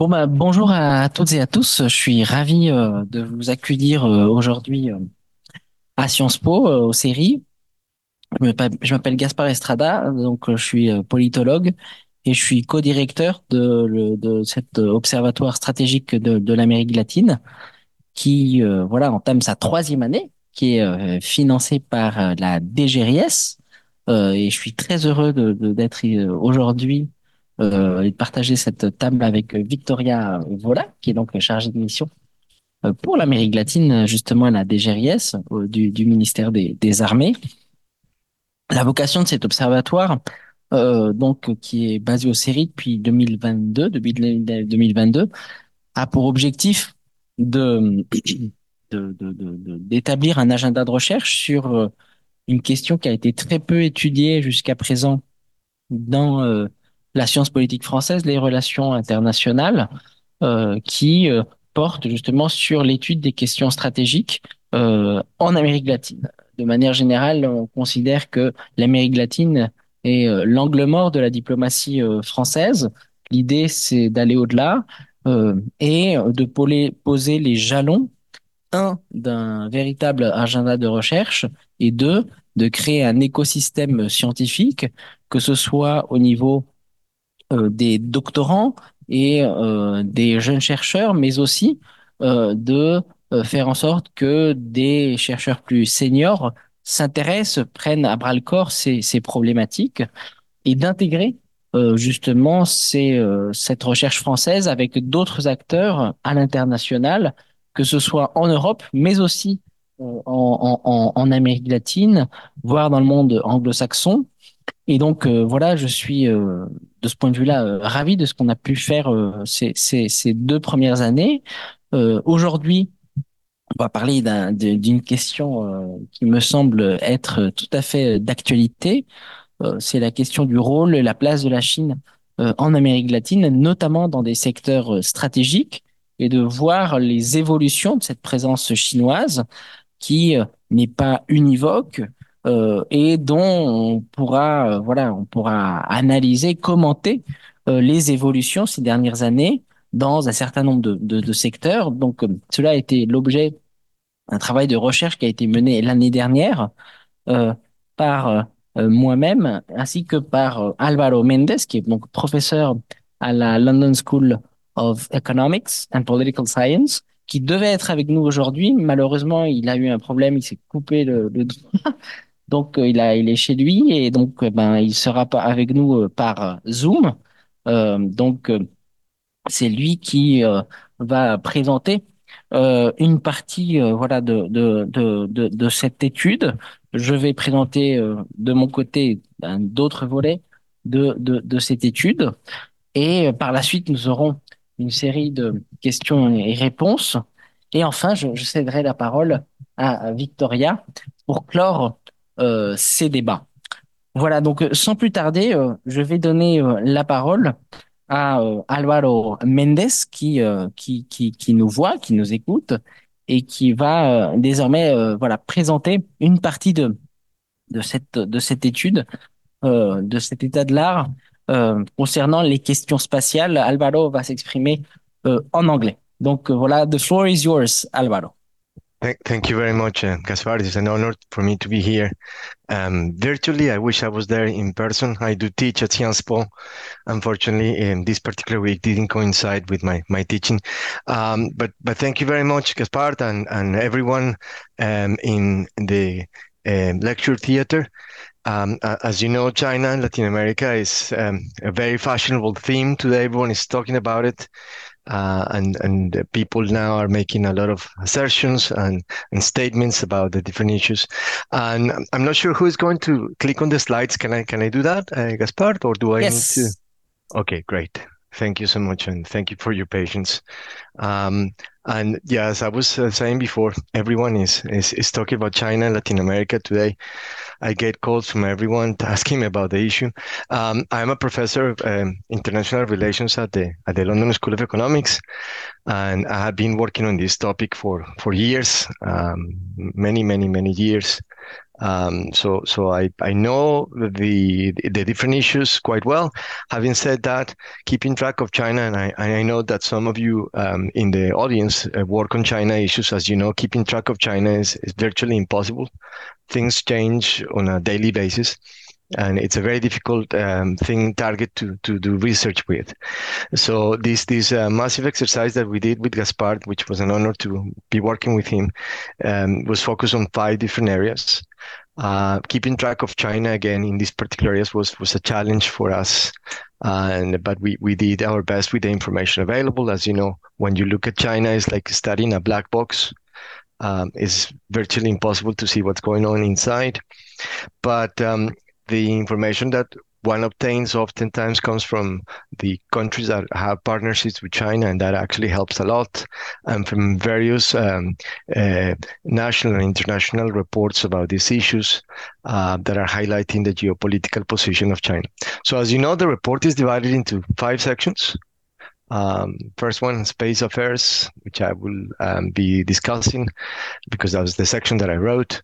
Bon bah, bonjour à toutes et à tous. Je suis ravi euh, de vous accueillir euh, aujourd'hui euh, à Sciences Po aux séries. Je m'appelle Gaspard Estrada, donc je suis politologue et je suis co-directeur de, cet observatoire stratégique de, l'Amérique latine qui voilà entame sa troisième année, qui est euh, financé par la DGRIS. Et je suis très heureux d'être aujourd'hui euh, et de partager cette table avec Victoria Vola, qui est donc chargée de mission euh, pour l'Amérique latine, justement à la DGRIS euh, du, du ministère des, des Armées. La vocation de cet observatoire, euh, donc qui est basé au CERI depuis 2022, depuis 2022, a pour objectif de, d'établir un agenda de recherche sur euh, une question qui a été très peu étudiée jusqu'à présent dans euh, la science politique française, les relations internationales, euh, qui euh, porte justement sur l'étude des questions stratégiques euh, en Amérique latine. De manière générale, on considère que l'Amérique latine est euh, l'angle mort de la diplomatie euh, française. L'idée, c'est d'aller au-delà euh, et de poser les jalons, un, d'un véritable agenda de recherche et deux, de créer un écosystème scientifique, que ce soit au niveau des doctorants et euh, des jeunes chercheurs, mais aussi euh, de euh, faire en sorte que des chercheurs plus seniors s'intéressent, prennent à bras le corps ces, ces problématiques et d'intégrer euh, justement ces, euh, cette recherche française avec d'autres acteurs à l'international, que ce soit en Europe, mais aussi euh, en, en, en Amérique latine, voire dans le monde anglo-saxon. Et donc euh, voilà, je suis euh, de ce point de vue-là euh, ravi de ce qu'on a pu faire euh, ces, deux premières années. Euh, aujourd'hui, on va parler d'une question qui me semble être tout à fait d'actualité. C'est la question du rôle et la place de la Chine en Amérique latine, notamment dans des secteurs stratégiques, et de voir les évolutions de cette présence chinoise qui n'est pas univoque euh, et dont on pourra, euh, voilà, on pourra analyser, commenter euh, les évolutions ces dernières années dans un certain nombre de, secteurs. Donc, cela a été l'objet d'un travail de recherche qui a été mené l'année dernière par moi-même ainsi que par Alvaro Mendes, qui est donc professeur à la London School of Economics and Political Science, qui devait être avec nous aujourd'hui. Malheureusement, il a eu un problème, il s'est coupé le doigt. Donc, euh, il a, il est chez lui et donc, euh, ben, il sera avec nous euh, par Zoom. Donc, c'est lui qui va présenter une partie voilà de, de, de, de, cette étude. Je vais présenter de mon côté un- d'autres volets de, de, de cette étude. Et par la suite, nous aurons une série de questions et réponses. Et enfin, je, je céderai la parole à Victoria pour clore euh, ces débats. Voilà, donc euh, sans plus tarder, euh, je vais donner la parole à Alvaro Mendes qui, qui, qui, qui nous voit, qui nous écoute et qui va désormais voilà, présenter une partie de, de cette, de cette étude, de cet état de l'art concernant les questions spatiales. Alvaro va s'exprimer en anglais. Donc voilà, the floor is yours, Alvaro. Thank, you very much, uh, Gaspard. It's an honor for me to be here. Um, virtually, I wish I was there in person. I do teach at Sciences Po. Unfortunately, um, this particular week didn't coincide with my, my teaching. Um, but, thank you very much, Gaspard, and, everyone in the lecture theater. As you know, China and Latin America is a very fashionable theme today. Everyone is talking about it uh, and and people now are making a lot of assertions and and statements about the different issues. And I'm- not sure who is going to click on the slides. Can I can I do that, uh, Gaspard, or do I need to? Yes. Okay, great. Thank you so much, and thank you for your patience. Um, and yeah, as I was uh, saying before, everyone is, is is talking about China and Latin America today. I get calls from everyone asking me about the issue. Um, I'm a professor of um, international relations at the at the London School of Economics, and I have been working on this topic for for years, um, many, many, many years. Um, so, so I, I know the the different issues quite well. Having said that, keeping track of China, and I, I know that some of you um, in the audience uh, work on China issues. As you know, keeping track of China is, is virtually impossible. Things change on a daily basis and it's a very difficult um, thing target to to do research with. So this this uh, massive exercise that we did with Gaspard, which was an honor to be working with him, um, was focused on five different areas. Uh, keeping track of China again in these particular areas was was a challenge for us, uh, and but we we did our best with the information available. As you know, when you look at China, it's like studying a black box. Um, it's virtually impossible to see what's going on inside. But um, the information that one obtains oftentimes comes from the countries that have partnerships with China, and that actually helps a lot, and from various um, uh, national and international reports about these issues uh, that are highlighting the geopolitical position of China. So, as you know, the report is divided into five sections. Um, first one, space affairs, which I will um, be discussing because that was the section that I wrote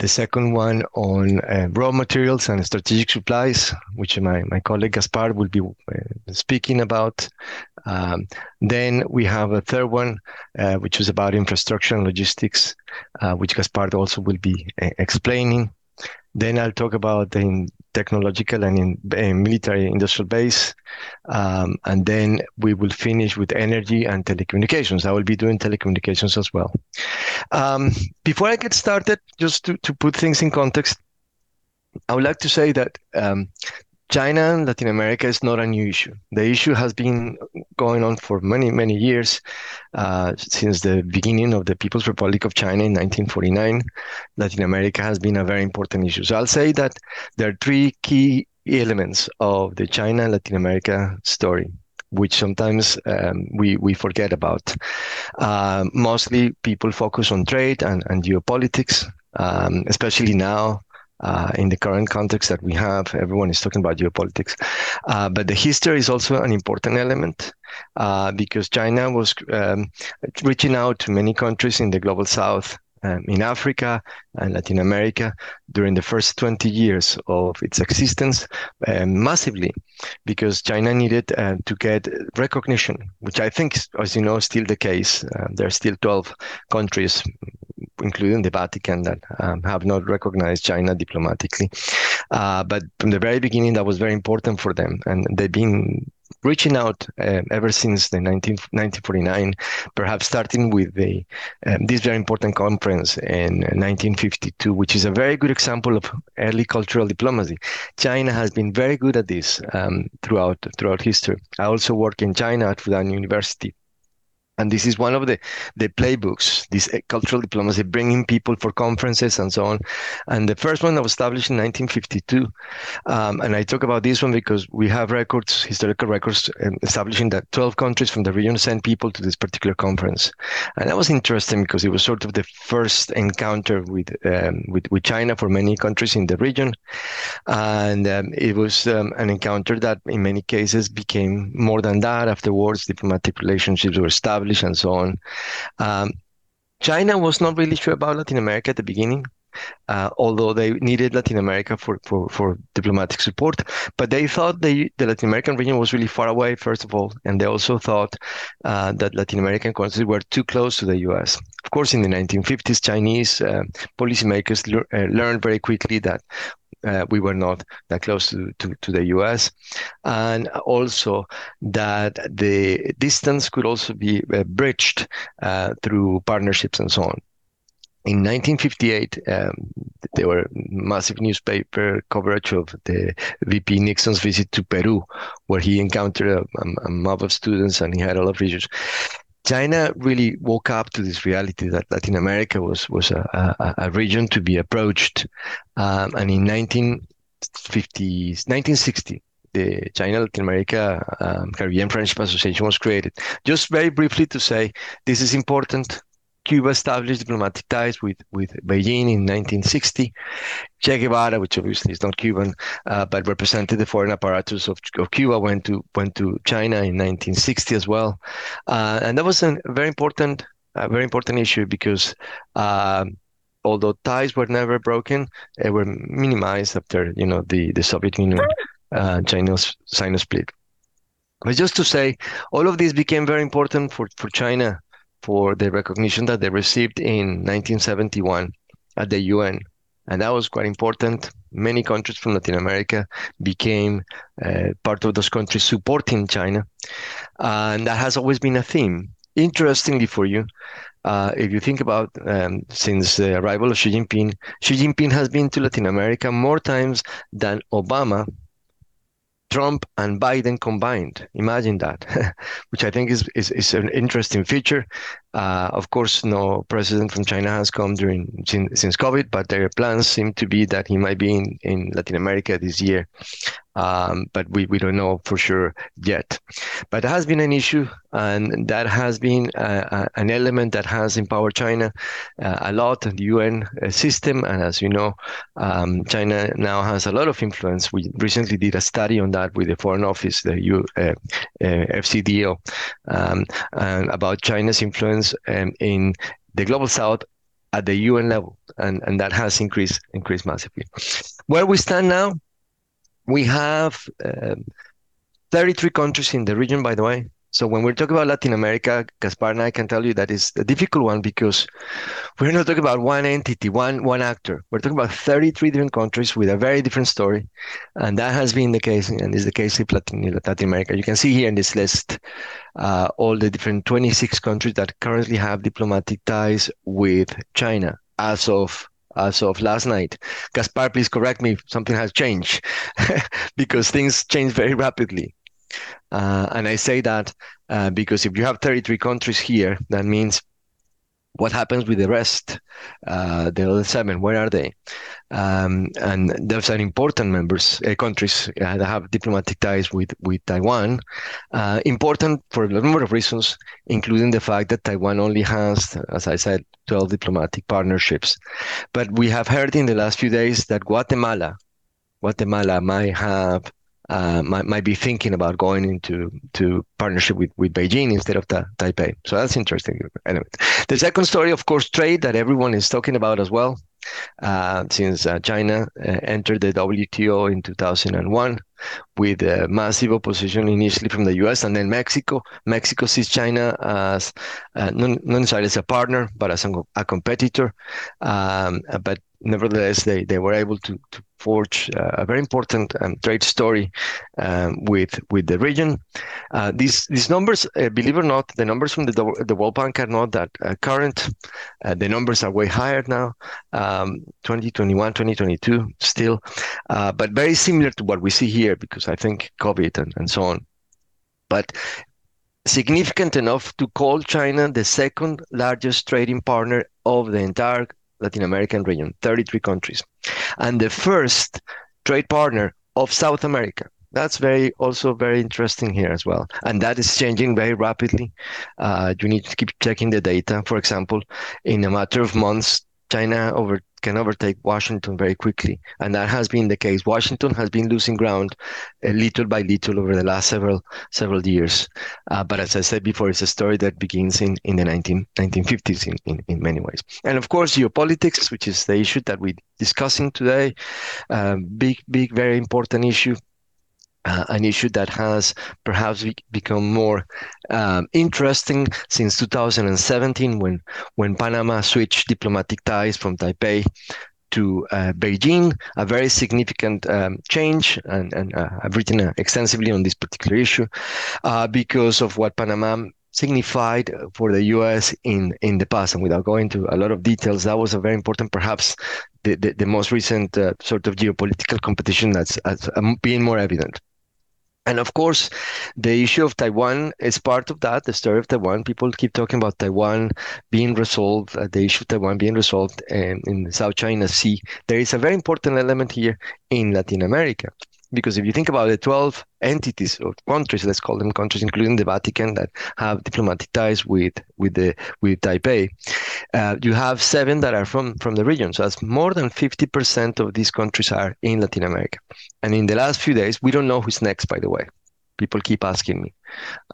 the second one on uh, raw materials and strategic supplies, which my, my colleague Gaspard will be uh, speaking about. Um, then we have a third one, uh, which is about infrastructure and logistics, which Gaspard also will be explaining. Then I'll talk about the technological and in, uh, military industrial base. Um, and then we will finish with energy and telecommunications. I will be doing telecommunications as well. Um, before I get started, just to, to put things in context, I would like to say that um, China and Latin America is not a new issue. The issue has been going on for many, many years, uh, since the beginning of the People's Republic of China in 1949. Latin America has been a very important issue. So I'll say that there are three key elements of the China Latin America story which sometimes um, we we forget about. Uh, mostly, people focus on trade and, and geopolitics, um, especially now uh, in the current context that we have. Everyone is talking about geopolitics. Uh, but the history is also an important element uh, because China was um, reaching out to many countries in the global south. Um, in Africa and Latin America during the first 20 years of its existence um, massively because China needed uh, to get recognition, which I think, as you know, is still the case. Uh, there are still 12 countries including the Vatican, that um, have not recognized China diplomatically. Uh, but from the very beginning, that was very important for them, and they've been reaching out uh, ever since the 19, 1949, perhaps starting with the um, this very important conference in 1952, which is a very good example of early cultural diplomacy. China has been very good at this um, throughout throughout history. I also work in China at Fudan University, and this is one of the, the playbooks, this cultural diplomacy, bringing people for conferences and so on. And the first one was established in 1952. Um, and I talk about this one because we have records, historical records, um, establishing that 12 countries from the region sent people to this particular conference. And that was interesting because it was sort of the first encounter with, um, with, with China for many countries in the region. And um, it was um, an encounter that in many cases became more than that. Afterwards, diplomatic relationships were established and so on. Um, China was not really sure about Latin America at the beginning. Uh, although they needed Latin America for, for, for diplomatic support. But they thought they, the Latin American region was really far away, first of all, and they also thought uh, that Latin American countries were too close to the US. Of course, in the 1950s, Chinese uh, policymakers le- uh, learned very quickly that we were not that close to, to, to, the US. And also that the distance could also be uh, bridged uh, through partnerships and so on. In 1958, um, there were massive newspaper coverage of the VP Nixon's visit to Peru, where he encountered a, a mob of students and he had a lot of research. China really woke up to this reality that Latin America was was a, a, a region to be approached. Um, and in 1950, 1960, the China Latin America um, Caribbean Friendship Association was created. Just very briefly to say, this is important. Cuba established diplomatic ties with, with Beijing in 1960. Che Guevara, which obviously is not Cuban, uh, but represented the foreign apparatus of, of Cuba, went to went to China in 1960 as well, uh, and that was a very important, a very important issue because. Um, although ties were never broken, they were minimized after you know the the Soviet Union uh, China China split. But just to say, all of this became very important for for China for the recognition that they received in 1971 at the UN, and that was quite important. Many countries from Latin America became uh, part of those countries supporting China, and that has always been a theme. Interestingly for you, uh, if you think about um, since the arrival of Xi Jinping, Xi Jinping has been to Latin America more times than Obama, Trump, and Biden combined. Imagine that, which I think is, is, is an interesting feature. Uh, of course, no president from China has come during since, since COVID, but their plans seem to be that he might be in, in Latin America this year but we, we don't know for sure yet. But it has been an issue, and that has been uh, an element that has empowered China uh, a lot in the UN uh, system. And as you know, um, China now has a lot of influence. We recently did a study on that with the Foreign Office, the U, uh, uh FCDO, um, about China's influence um, in the global south at the UN level, and, and that has increased increased massively. Where we stand now, we have um, 33 countries in the region, by the way. So when we're talking about Latin America, Gaspard and I can tell you that is a difficult one because we're not talking about one entity, one one actor. We're talking about 33 different countries with a very different story, and that has been the case, and is the case in Latin, Latin America. You can see here in this list uh, all the different 26 countries that currently have diplomatic ties with China as of as of last night. Gaspard, please correct me if something has changed because things change very rapidly. Uh, and I say that uh, because if you have 33 countries here, that means what happens with the rest, uh, the other seven? Where are they? Um, and those are important members, uh, countries uh, that have diplomatic ties with with Taiwan. Uh, important for a number of reasons, including the fact that Taiwan only has, as I said, 12 diplomatic partnerships. But we have heard in the last few days that Guatemala, Guatemala might have uh, might, might be thinking about going into to partnership with, with Beijing instead of the Taipei. So that's interesting. Anyway, the second story, of course, trade that everyone is talking about as well. Uh, since uh, China uh, entered the WTO in 2001 with massive opposition initially from the US and then Mexico. Mexico sees China as uh, not, necessarily as a partner, but as a, a competitor. Um, but nevertheless, they, they were able to, to forge uh, a very important um, trade story um, with with the region. Uh, these these numbers, uh, believe it or not, the numbers from the the World Bank are not that uh, current. Uh, the numbers are way higher now, um, 2021, 2022 still, uh, but very similar to what we see here because I think COVID and, and so on. But significant enough to call China the second largest trading partner of the entire Latin American region, 33 countries, and the first trade partner of South America. That's very also very interesting here as well, and that is changing very rapidly. Uh, you need to keep checking the data. For example, in a matter of months, China over can overtake Washington very quickly, and that has been the case. Washington has been losing ground uh, little by little over the last several several years. Uh, but as I said before, it's a story that begins in, in the 19, 1950s in, in, in many ways. And of course, geopolitics, which is the issue that we're discussing today, um, big, big, very important issue uh, an issue that has perhaps become more um, interesting since 2017 when when Panama switched diplomatic ties from Taipei to uh, Beijing, a very significant um, change, and, and uh, I've written uh, extensively on this particular issue uh, because of what Panama signified for the U.S. in in the past. And without going into a lot of details, that was a very important, perhaps the the, the most recent uh, sort of geopolitical competition that's, that's um, being more evident. And of course, the issue of Taiwan is part of that. The story of Taiwan. People keep talking about Taiwan being resolved, uh, the issue of Taiwan being resolved in, in the South China Sea. There is a very important element here in Latin America. Because if you think about the 12 entities or countries, let's call them countries, including the Vatican, that have diplomatic ties with with the with Taipei, uh, you have seven that are from from the region. So that's more than 50% of these countries are in Latin America. And in the last few days, we don't know who's next, by the way People keep asking me,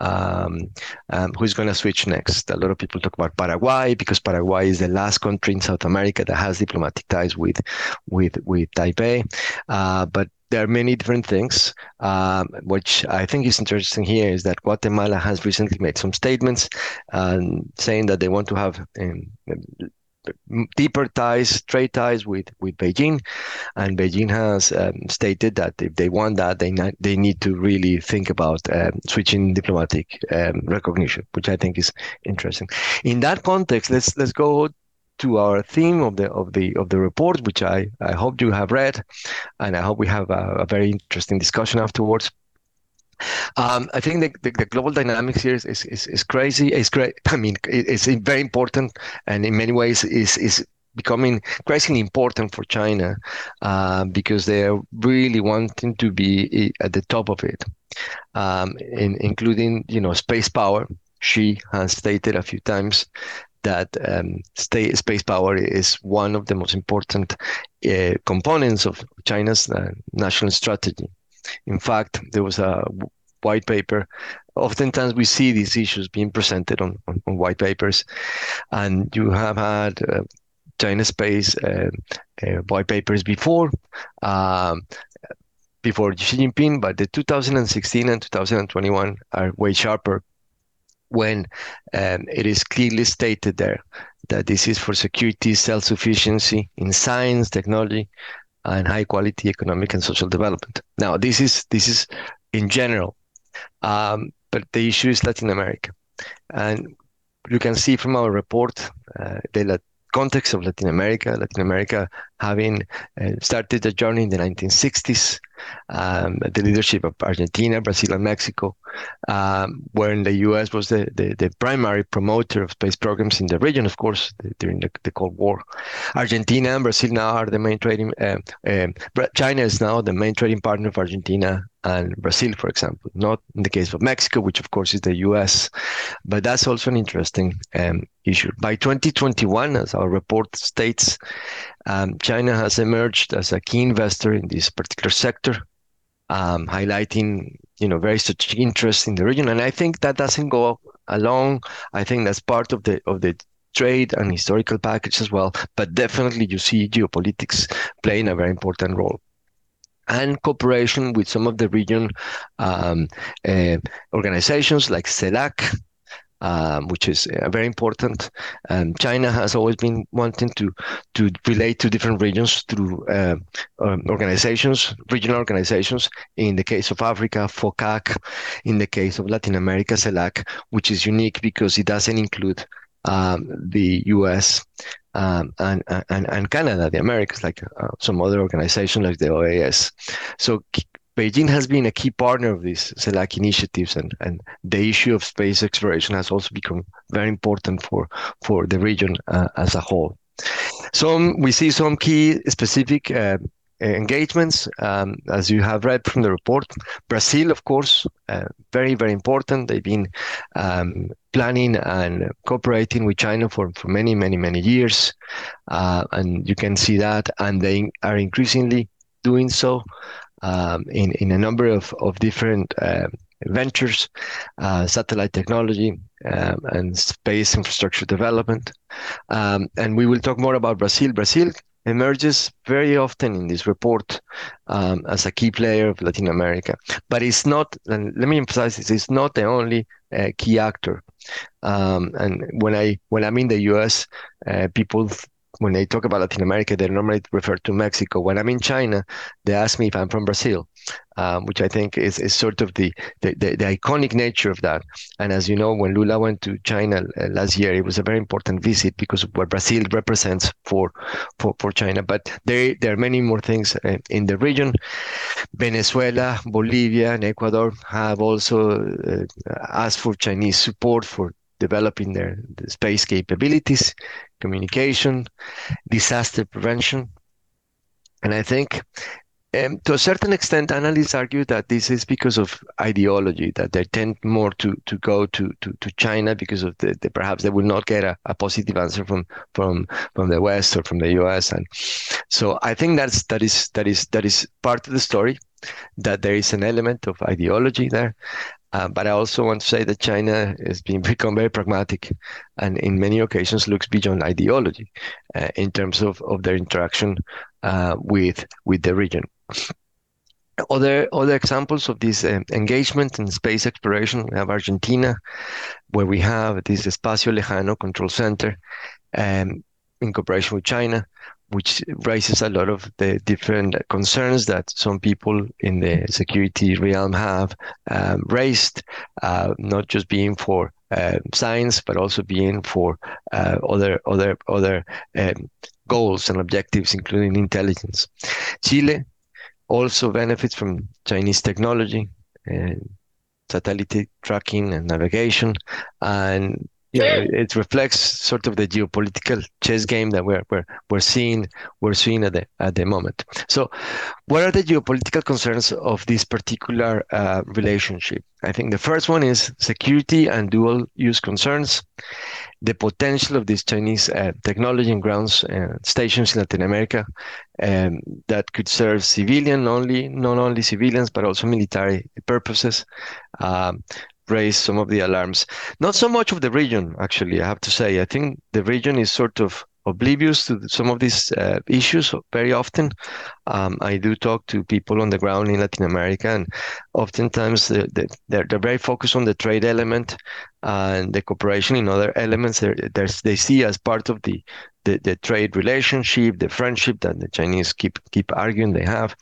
um, um, who's going to switch next? A lot of people talk about Paraguay because Paraguay is the last country in South America that has diplomatic ties with with with Taipei. Uh, but there are many different things. Um, which I think is interesting here is that Guatemala has recently made some statements um, saying that they want to have um, deeper ties, trade ties with, with Beijing. And Beijing has um, stated that if they want that, they, not, they need to really think about um, switching diplomatic um, recognition, which I think is interesting. In that context, let's let's go to our theme of the of the of the report, which I, I hope you have read, and I hope we have a, a very interesting discussion afterwards. Um, I think the, the, the, global dynamics here is, is, is, is crazy. It's great. I mean, it's very important, and in many ways is is becoming increasingly important for China uh, because they are really wanting to be at the top of it, um, in, including you know space power. Xi has stated a few times that um, state, space power is one of the most important uh, components of China's uh, national strategy. In fact, there was a white paper. Oftentimes, we see these issues being presented on, on, on white papers, and you have had uh, China space uh, uh, white papers before. Um, before Xi Jinping, but the 2016 and 2021 are way sharper when um, it is clearly stated there that this is for security, self-sufficiency in science, technology, and high quality economic and social development. Now, this is this is in general, um, but the issue is Latin America, and you can see from our report uh, the context of Latin America. Latin America having uh, started the journey in the 1960s, um, the leadership of Argentina, Brazil, and Mexico, um, when the U.S. was the, the, the, primary promoter of space programs in the region, of course, the, during the, the, Cold War. Argentina and Brazil now are the main trading. Uh, uh, China is now the main trading partner of Argentina and Brazil, for example. Not in the case of Mexico, which of course is the U.S., but that's also an interesting um, issue. By 2021, as our report states, um, China has emerged as a key investor in this particular sector, um, highlighting you know very strategic interest in the region. And I think that doesn't go along. I think that's part of the of the trade and historical package as well. But definitely, you see geopolitics playing a very important role and cooperation with some of the region um, uh, organizations like CELAC, um, which is uh, very important. Um, China has always been wanting to to relate to different regions through uh, um, organizations, regional organizations. In the case of Africa, FOCAC. In the case of Latin America, CELAC, which is unique because it doesn't include um, the U.S. Um, and, and and Canada, the Americas, like uh, some other organizations like the OAS. So Beijing has been a key partner of these CELAC initiatives, and, and the issue of space exploration has also become very important for, for the region uh, as a whole. So we see some key specific uh, engagements, um, as you have read from the report. Brazil, of course, uh, very, very important. They've been um, planning and cooperating with China for, for many, many, many years. Uh, and you can see that, and they are increasingly doing so um, in, in a number of, of different uh, ventures, uh, satellite technology, um, and space infrastructure development. Um, and we will talk more about Brazil. Brazil emerges very often in this report um, as a key player of Latin America, but it's not. And let me emphasize this: it's not the only uh, key actor. Um, and when I when I'm in the U.S., uh, people when they talk about Latin America, they normally refer to Mexico. When I'm in China, they ask me if I'm from Brazil, um, which I think is, is sort of the, the, the, the, iconic nature of that. And as you know, when Lula went to China uh, last year, it was a very important visit because what Brazil represents for, for, for China. But there, there are many more things uh, in the region. Venezuela, Bolivia, and Ecuador have also uh, asked for Chinese support for developing their the space capabilities, communication, disaster prevention. And I think um, to a certain extent, analysts argue that this is because of ideology, that they tend more to, to go to, to, to China because of the, the perhaps they will not get a, a, positive answer from, from, from the West or from the US. And so I think that's, that is, that is, that is part of the story. that there is an element of ideology there. Uh, but I also want to say that China has been become very pragmatic, and in many occasions looks beyond ideology uh, in terms of, of their interaction uh, with with the region. Other other examples of this um, engagement in space exploration, we have Argentina, where we have this Espacio Lejano Control Center um, in cooperation with China, which raises a lot of the different concerns that some people in the security realm have um, raised, uh, not just being for uh, science, but also being for uh, other other other um, goals and objectives, including intelligence. Chile also benefits from Chinese technology and satellite tracking and navigation. And know, it reflects sort of the geopolitical chess game that we're we're we're seeing we're seeing at the at the moment. So, what are the geopolitical concerns of this particular uh, relationship? I think the first one is security and dual use concerns the potential of these Chinese uh, technology and ground uh, stations in Latin America um, that could serve civilian only, not only civilians, but also military purposes. Um, raise some of the alarms. Not so much of the region, actually, I have to say. I think the region is sort of oblivious to some of these uh, issues very often. Um, I do talk to people on the ground in Latin America, and oftentimes they're, they're, they're very focused on the trade element and the cooperation in other elements. They're, they see as part of the, the, the trade relationship, the friendship that the Chinese keep keep arguing they have,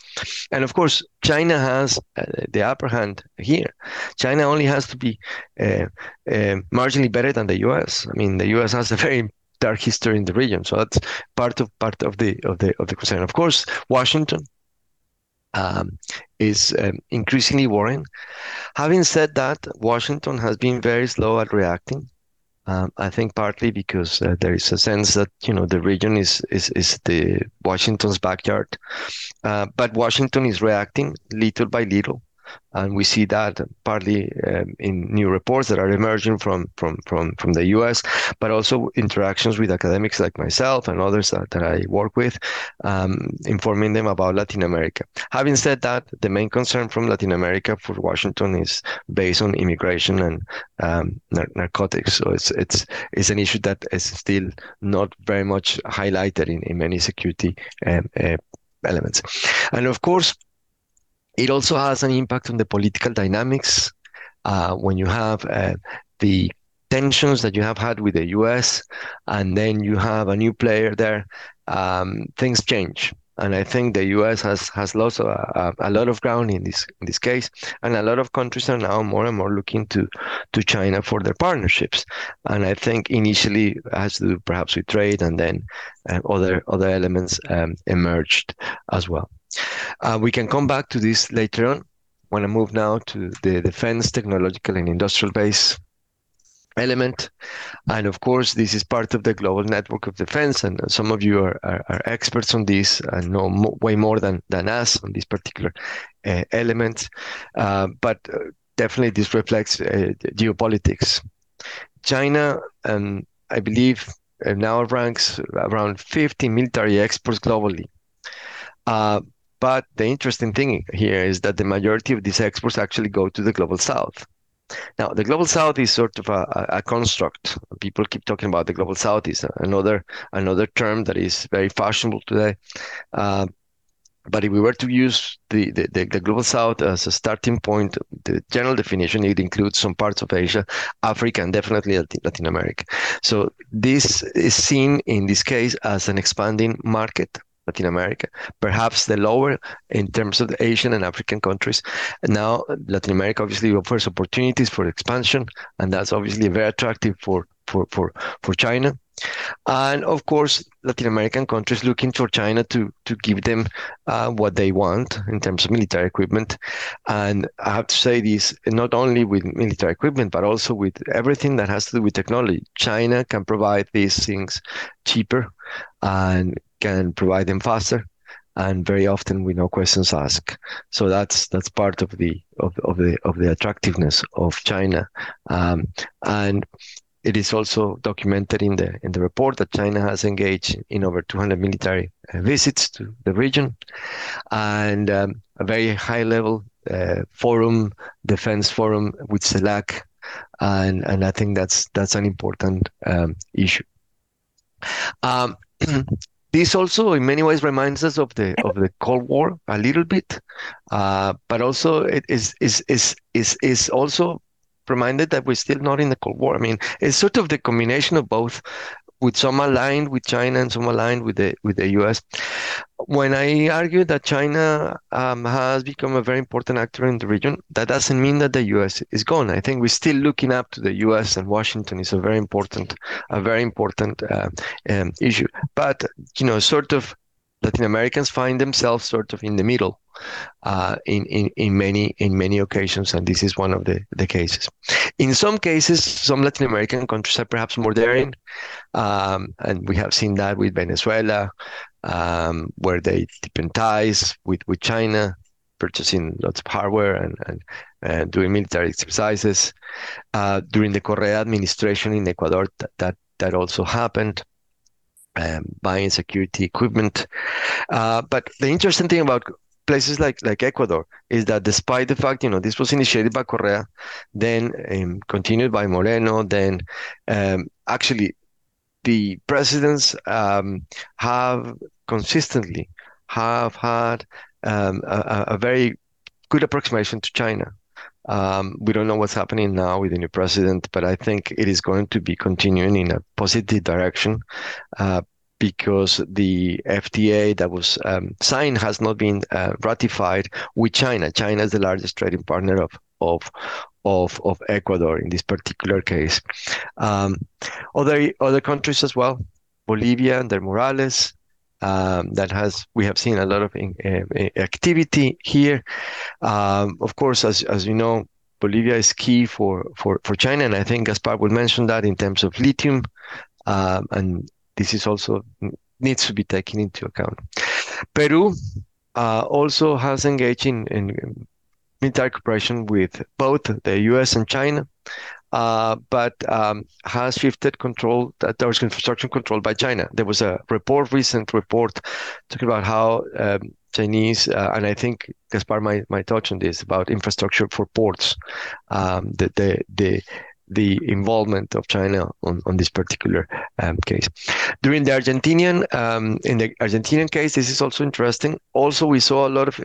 and of course China has uh, the upper hand here. China only has to be uh, uh, marginally better than the U.S. I mean, the U.S. has a very dark history in the region. So that's part of part of the of the of the concern. Of course, Washington um, is um, increasingly worrying. Having said that, Washington has been very slow at reacting. Um, I think partly because uh, there is a sense that you know the region is is is the Washington's backyard, uh, but Washington is reacting little by little and we see that partly um, in new reports that are emerging from from from from the U.S., but also interactions with academics like myself and others that, that I work with, um, informing them about Latin America. Having said that, the main concern from Latin America for Washington is based on immigration and um, nar- narcotics. So it's it's it's an issue that is still not very much highlighted in, in many security um, uh, elements, and of course it also has an impact on the political dynamics uh, when you have uh, the tensions that you have had with the US, and then you have a new player there. Um, things change, and I think the US has has lost a, a, lot of ground in this in this case, and a lot of countries are now more and more looking to to China for their partnerships. And I think initially it has to do perhaps with trade, and then uh, other other elements um, emerged as well. Uh, we can come back to this later on. I want to move now to the defense, technological, and industrial base element. And of course, this is part of the global network of defense. And some of you are, are, are experts on this and know mo- way more than, than us on this particular uh, element. Uh, but uh, definitely, this reflects uh, geopolitics. China, um, I believe, uh, now ranks around 50 military exports globally. Uh, but the interesting thing here is that the majority of these exports actually go to the global south. Now, the global south is sort of a, a, construct. People keep talking about the global south is another another term that is very fashionable today. Uh, but if we were to use the, the, the, global south as a starting point, the general definition, it includes some parts of Asia, Africa, and definitely Latin America. So this is seen in this case as an expanding market Latin America, perhaps the lower in terms of the Asian and African countries. Now Latin America obviously offers opportunities for expansion, and that's obviously very attractive for for for for China. And of course, Latin American countries looking for China to to give them uh, what they want in terms of military equipment. And I have to say this not only with military equipment, but also with everything that has to do with technology. China can provide these things cheaper and can provide them faster and very often with no questions asked. So that's that's part of the of, of the of the attractiveness of China. Um, and it is also documented in the in the report that China has engaged in over 200 military uh, visits to the region, and um, a very high level uh, forum, defense forum with CELAC, and and I think that's that's an important um, issue. Um, this also, in many ways, reminds us of the of the Cold War a little bit, uh, but also it is is is is is also reminded that we're still not in the Cold War. I mean, it's sort of the combination of both with some aligned with China and some aligned with the with the U.S. When I argue that China um, has become a very important actor in the region, that doesn't mean that the U.S. is gone. I think we're still looking up to the U.S. and Washington is a very important, a very important uh, um, issue. But you know, sort of Latin Americans find themselves sort of in the middle uh, in, in, in many in many occasions, and this is one of the, the cases. In some cases, some Latin American countries are perhaps more daring, um, and we have seen that with Venezuela, um, where they deepen ties with, with China, purchasing lots of hardware and, and, and doing military exercises. Uh, during the Correa administration in Ecuador, that, that, that also happened um, buying security equipment. Uh, but the interesting thing about places like like Ecuador is that despite the fact you know this was initiated by Correa, then um, continued by Moreno, then um, actually the presidents um, have consistently have had um, a, a, very good approximation to China. Um, we don't know what's happening now with the new president, but I think it is going to be continuing in a positive direction uh, because the FTA that was um, signed has not been uh, ratified with China. China is the largest trading partner of of of, of Ecuador in this particular case. Um, other other countries as well, Bolivia under Morales. Um, that has we have seen a lot of in, uh, activity here. Um, of course, as as you know, Bolivia is key for, China, and I think Gaspard will mention that in terms of lithium, um, and this is also needs to be taken into account. Peru uh, also has engaged in, in military cooperation with both the U.S. and China. Uh, but um, has shifted control that there was construction control by China. There was a report, recent report, talking about how um, Chinese, uh, and I think Gaspard might, touch on this about infrastructure for ports. Um, the, the, the, the involvement of China on, this particular case. During the Argentinian, in the Argentinian case, this is also interesting. Also, we saw a lot of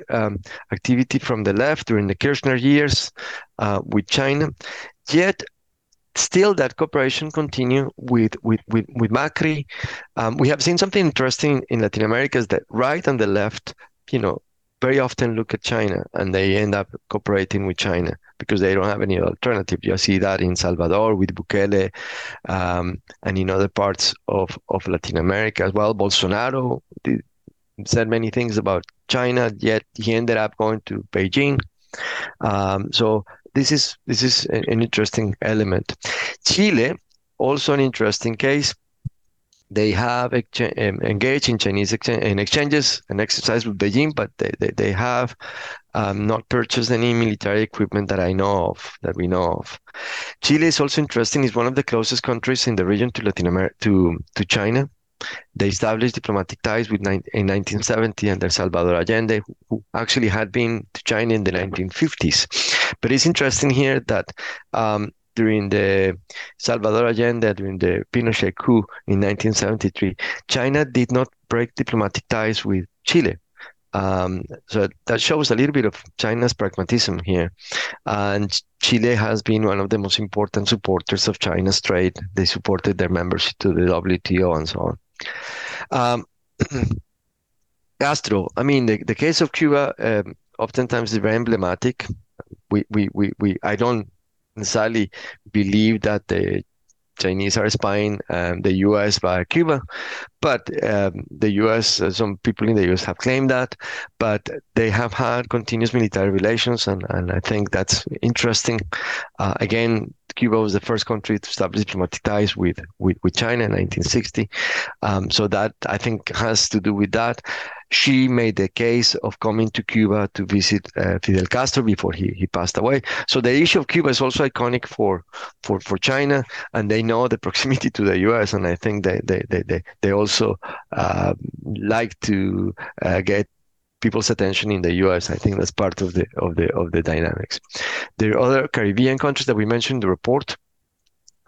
activity from the left during the Kirchner years uh, with China. Yet, still that cooperation continue with with with, with Macri. Um, we have seen something interesting in Latin America is that right and the left, you know, very often look at China and they end up cooperating with China because they don't have any alternative. You see that in Salvador with Bukele um, and in other parts of, of Latin America as well. Bolsonaro did, said many things about China, yet he ended up going to Beijing. Um, so this is this is an, interesting element. Chile, also an interesting case they have engaged in Chinese in exchanges and exercise with Beijing, but they, they, they have um, not purchased any military equipment that I know of, that we know of. Chile is also interesting. It's one of the closest countries in the region to Latin America, to, to China. They established diplomatic ties with in 1970 under Salvador Allende, who actually had been to China in the 1950s. But it's interesting here that um, during the Salvador Allende, during the Pinochet coup in 1973, China did not break diplomatic ties with Chile. Um, so that shows a little bit of China's pragmatism here. And Chile has been one of the most important supporters of China's trade. They supported their membership to the WTO and so on. Um, Castro, I mean, the, the case of Cuba um, oftentimes is very emblematic. We, we, we, we, I don't necessarily believe that the Chinese are spying um, the U.S. via Cuba, But um, the U.S., uh, some people in the U.S. have claimed that, but they have had continuous military relations, and, and I think that's interesting. Uh, again, Cuba was the first country to establish diplomatic ties with, with, with China in 1960. Um, so that I think has to do with that Xi made the case of coming to Cuba to visit uh, Fidel Castro before he, he passed away. So the issue of Cuba is also iconic for, for, for China, and they know the proximity to the U.S. And I think they they they they, also uh, like to uh, get people's attention in the U.S. I think that's part of the of the of the dynamics. There are other Caribbean countries that we mentioned in the report.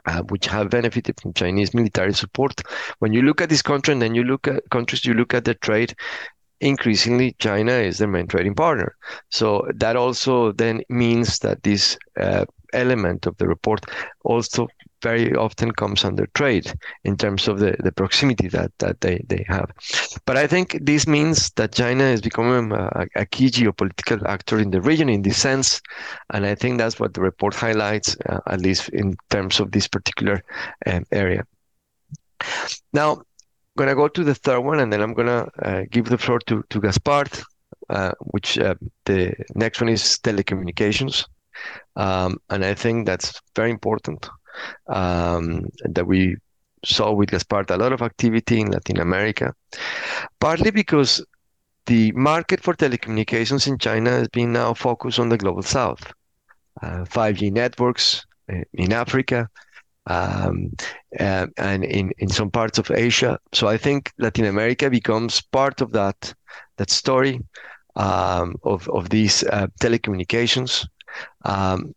Uh, which have benefited from Chinese military support. When you look at this country and then you look at countries, you look at the trade, increasingly China is their main trading partner. So that also then means that this uh, element of the report also very often comes under trade in terms of the, the proximity that, that they, they have. But I think this means that China is becoming a, a key geopolitical actor in the region in this sense. And I think that's what the report highlights, uh, at least in terms of this particular um, area. Now, I'm gonna go to the third one, and then I'm gonna uh, give the floor to to Gaspard, uh, which uh, the next one is telecommunications, um, and I think that's very important um, that we saw with Gaspard a lot of activity in Latin America, partly because the market for telecommunications in China has been now focused on the global south, 5G uh, networks uh, in Africa, um, uh, and in, in some parts of Asia. So I think Latin America becomes part of that that story um, of of these uh, telecommunications. Um,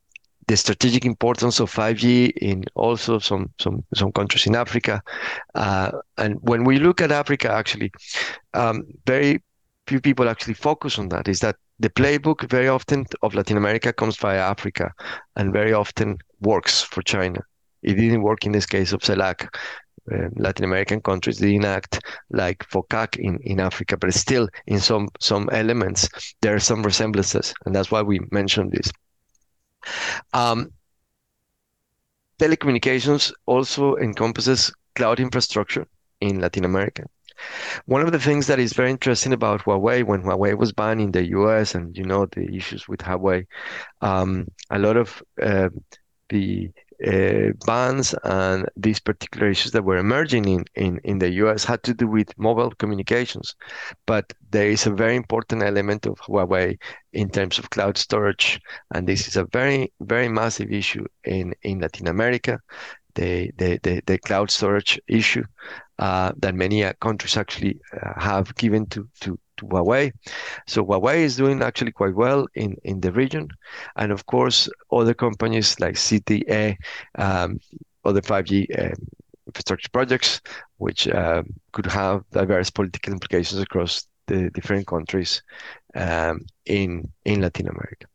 the strategic importance of 5G in also some some some countries in Africa, uh, and when we look at Africa, actually, um, very few people actually focus on that. Is that the playbook very often of Latin America comes via Africa, and very often works for China. It didn't work in this case of CELAC. Uh, Latin American countries didn't act like FOCAC in, in Africa, but still in some some elements there are some resemblances, and that's why we mentioned this. Um, telecommunications also encompasses cloud infrastructure in Latin America. One of the things that is very interesting about Huawei, when Huawei was banned in the US, and you know the issues with Huawei, um, a lot of uh, the uh, bans and these particular issues that were emerging in, in, in the US had to do with mobile communications. But there is a very important element of Huawei in terms of cloud storage. And this is a very, very massive issue in, in Latin America, the, the, the, the cloud storage issue uh, that many uh, countries actually uh, have given to, to, to Huawei. So Huawei is doing actually quite well in, in the region. And of course, other companies like ZTE, um, other 5G uh, infrastructure projects, which uh, could have diverse political implications across the different countries um, in, in Latin America.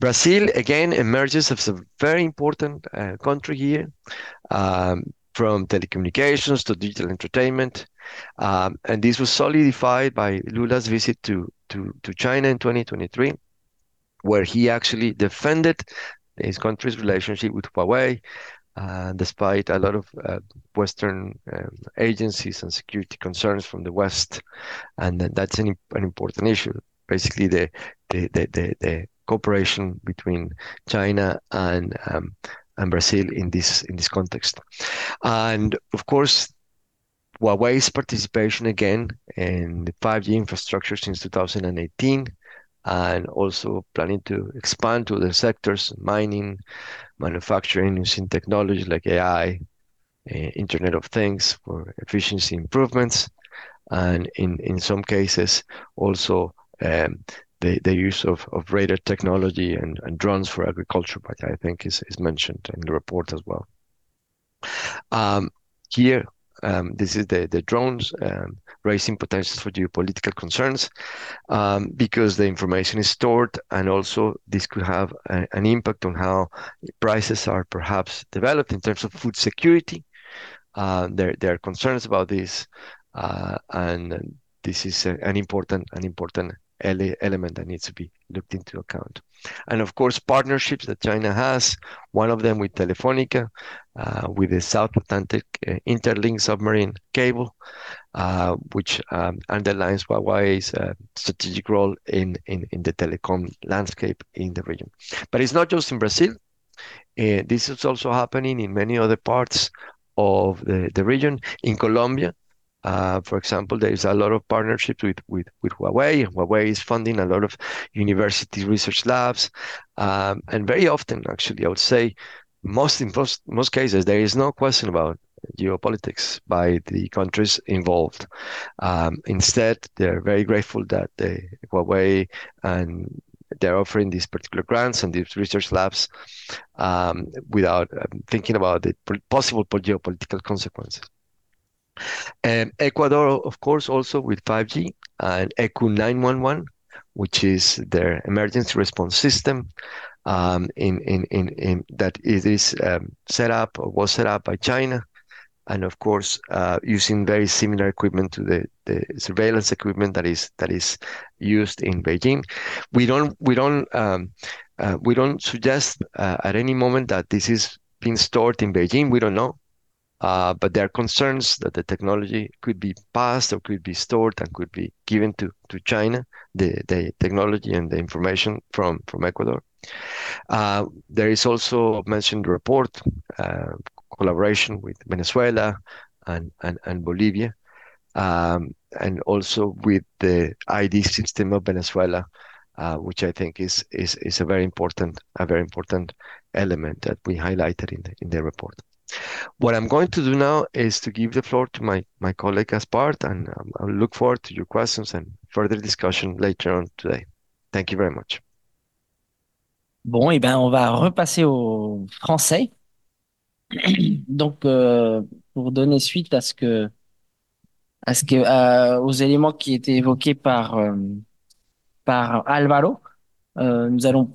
Brazil, again, emerges as a very important uh, country here. Um, from telecommunications to digital entertainment. Um, and this was solidified by Lula's visit to, to, to China in 2023, where he actually defended his country's relationship with Huawei, uh, despite a lot of uh, Western um, agencies and security concerns from the West. And that's an, an important issue. Basically, the, the, the, the, the cooperation between China and um, and Brazil in this in this context. And of course, Huawei's participation again in the 5G infrastructure since 2018, and also planning to expand to other sectors, mining, manufacturing, using technology like AI, uh, Internet of Things for efficiency improvements, and in, in some cases also um, the, the use of, of radar technology and, and drones for agriculture, but I think is, is mentioned in the report as well. Um, here, um, this is the, the drones um, raising potentials for geopolitical concerns um, because the information is stored and also this could have a, an impact on how prices are perhaps developed in terms of food security. Uh, there, there are concerns about this uh, and this is a, an important an important element that needs to be looked into account. And of course, partnerships that China has, one of them with Telefonica, uh, with the South Atlantic uh, Interlink submarine cable, uh, which um, underlines Huawei's strategic role in, the telecom landscape in the region. But it's not just in Brazil. This is also happening in many other parts of the, region. In Colombia, for example, there is a lot of partnerships with, with, with Huawei. Huawei is funding a lot of university research labs. Um, and very often, actually, I would say, most in most, cases, there is no question about geopolitics by the countries involved. Um, instead, they're very grateful that Huawei and they're offering these particular grants and these research labs um, without thinking about the possible geopolitical consequences. Ecuador, of course, also with 5G and ECU 911, which is their emergency response system um, that it is um, set up or was set up by China and of course uh, using very similar equipment to the, surveillance equipment that is that is used in Beijing. We don't we don't um, uh, we don't suggest uh, at any moment that this is being stored in Beijing. We don't know, but there are concerns that the technology could be passed or could be stored and could be given to to China, the technology and the information from from Ecuador. Uh, there is also mentioned the report uh, collaboration with Venezuela and, Bolivia, um, and also with the ID system of Venezuela, uh, which I think is, is, is a very important, a very important element that we highlighted in the, in the report. What I'm going to do now is to give the floor to my, my colleague Gaspard, and um, I look forward to your questions and further discussion later on today. Thank you very much. Bon, eh ben, on va repasser au français. Donc, euh, pour donner suite à ce que, à ce que, aux éléments qui étaient évoqués par euh, par Alvaro, euh, nous allons,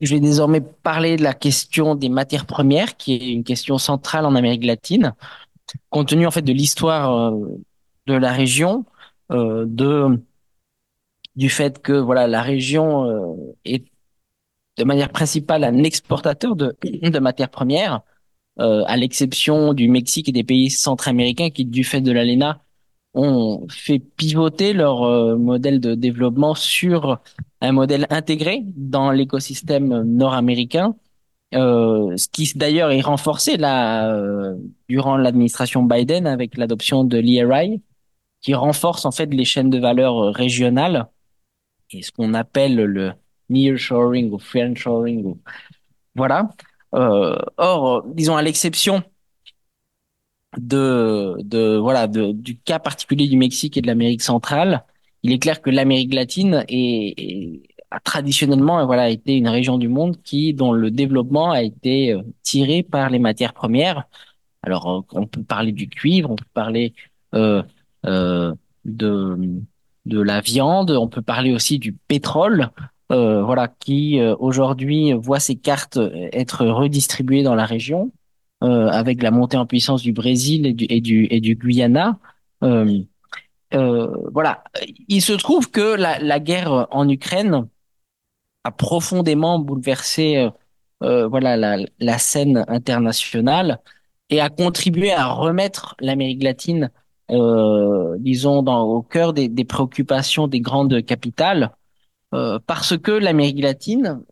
je vais désormais parler de la question des matières premières, qui est une question centrale en Amérique latine, compte tenu en fait de l'histoire de la région, de du fait que voilà la région est de manière principale un exportateur de, de matières premières euh, à l'exception du Mexique et des pays centra-américains qui, du fait de l'ALENA, ont fait pivoter leur euh, modèle de développement sur un modèle intégré dans l'écosystème nord-américain, euh, ce qui d'ailleurs est renforcé là euh, durant l'administration Biden avec l'adoption de l'ERI, qui renforce en fait les chaînes de valeur régionales et ce qu'on appelle le nearshoring ou friendshoring. Ou... Voilà. Or, disons à l'exception de, de voilà de, du cas particulier du Mexique et de l'Amérique centrale, il est clair que l'Amérique latine est, est, a traditionnellement voilà été une région du monde qui dont le développement a été euh, tiré par les matières premières. Alors euh, on peut parler du cuivre, on peut parler euh, euh, de de la viande, on peut parler aussi du pétrole euh, voilà, qui euh, aujourd'hui voit ses cartes être redistribuées dans la région, euh, avec la montée en puissance du Brésil et du, et du, et du Guyana. Euh, voilà, il se trouve que la, la guerre en Ukraine a profondément bouleversé voilà la, la scène internationale et a contribué à remettre l'Amérique latine, disons, dans, au cœur des, des préoccupations des grandes capitales. Euh, parce que l'Amérique latine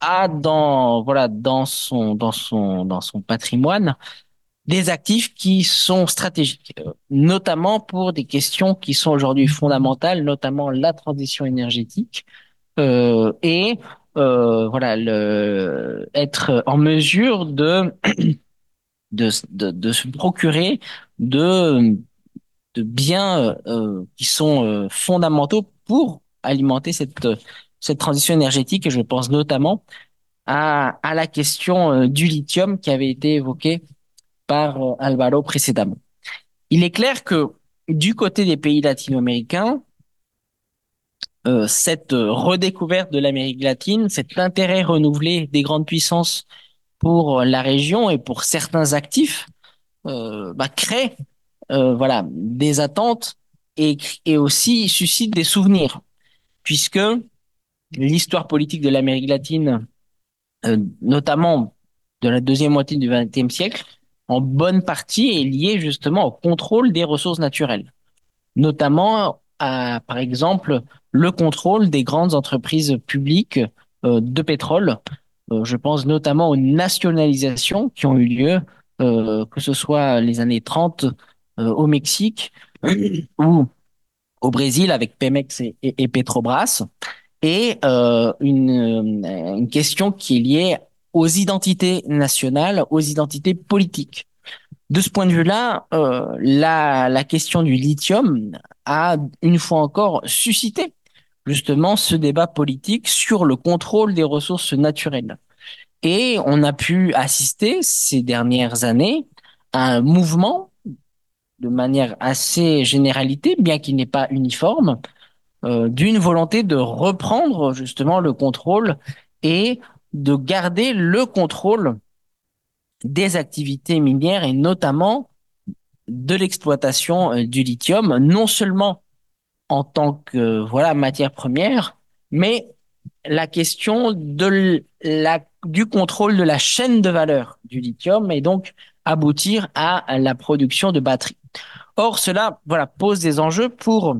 a dans voilà dans son dans son dans son patrimoine des actifs qui sont stratégiques, euh, notamment pour des questions qui sont aujourd'hui fondamentales, notamment la transition énergétique euh, et euh, voilà le être en mesure de de, de, se procurer de de biens qui sont fondamentaux pour alimenter cette, cette transition énergétique et je pense notamment à, la question euh, du lithium qui avait été évoquée par euh, Alvaro précédemment. Il est clair que du côté des pays latino-américains, euh, cette redécouverte de l'Amérique latine, cet intérêt renouvelé des grandes puissances pour la région et pour certains actifs, euh, bah, crée euh, voilà des attentes et aussi suscite des souvenirs puisque l'histoire politique de l'Amérique latine, euh, notamment de la deuxième moitié du XXe siècle, en bonne partie est liée justement au contrôle des ressources naturelles, notamment à, par exemple, le contrôle des grandes entreprises publiques euh, de pétrole. Euh, je pense notamment aux nationalisations qui ont eu lieu, que ce soit les années 30 euh, au Mexique ou au Brésil avec Pemex et Petrobras, et euh, une, une question qui est liée aux identités nationales, aux identités politiques. De ce point de vue-là, euh, la, la question du lithium a une fois encore suscité justement ce débat politique sur le contrôle des ressources naturelles. Et on a pu assister ces dernières années à un mouvement de manière assez généralité, bien qu'il n'est pas uniforme, euh, d'une volonté de reprendre justement le contrôle et de garder le contrôle des activités minières et notamment de l'exploitation euh, du lithium, non seulement en tant que voilà matière première, mais la question de la, du contrôle de la chaîne de valeur du lithium et donc aboutir à la production de batteries. Or, cela voilà, pose des enjeux pour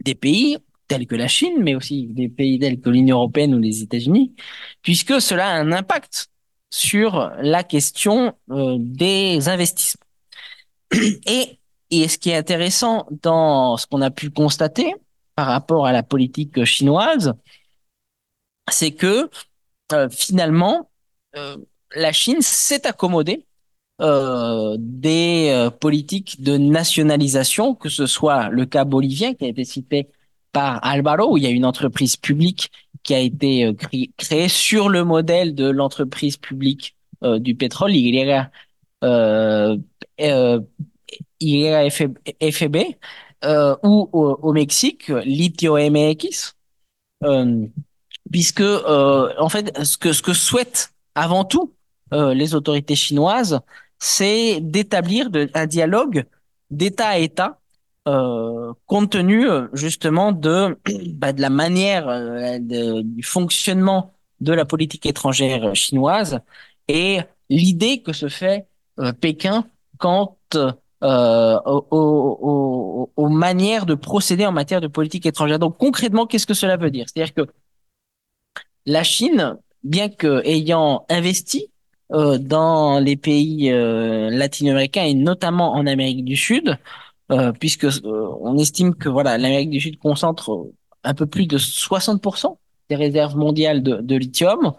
des pays tels que la Chine, mais aussi des pays tels que l'Union européenne ou les États-Unis, puisque cela a un impact sur la question euh, des investissements. Et, ce qui est intéressant dans ce qu'on a pu constater par rapport à la politique chinoise, c'est que euh, finalement, euh, la Chine s'est accommodée euh, des euh, politiques de nationalisation, que ce soit le cas bolivien qui a été cité par Alvaro, où il y a une entreprise publique qui a été euh, créée sur le modèle de l'entreprise publique du pétrole, Y, euh, YFB, ou au, Mexique, Litio MX, puisque en fait, ce que ce que souhaitent avant tout les autorités chinoises, c'est d'établir un dialogue d'État à État, euh, compte tenu euh, justement de, bah, de la manière euh, du fonctionnement de la politique étrangère chinoise et l'idée que se fait Pékin quant aux, aux, aux, manières de procéder en matière de politique étrangère. Donc concrètement, qu'est-ce que cela veut dire? C'est-à-dire que la Chine, bien que ayant investi euh, dans les pays euh, latino-américains et notamment en Amérique du Sud, euh, puisque euh, on estime que voilà l'Amérique du Sud concentre un peu plus de 60% des réserves mondiales de, de lithium,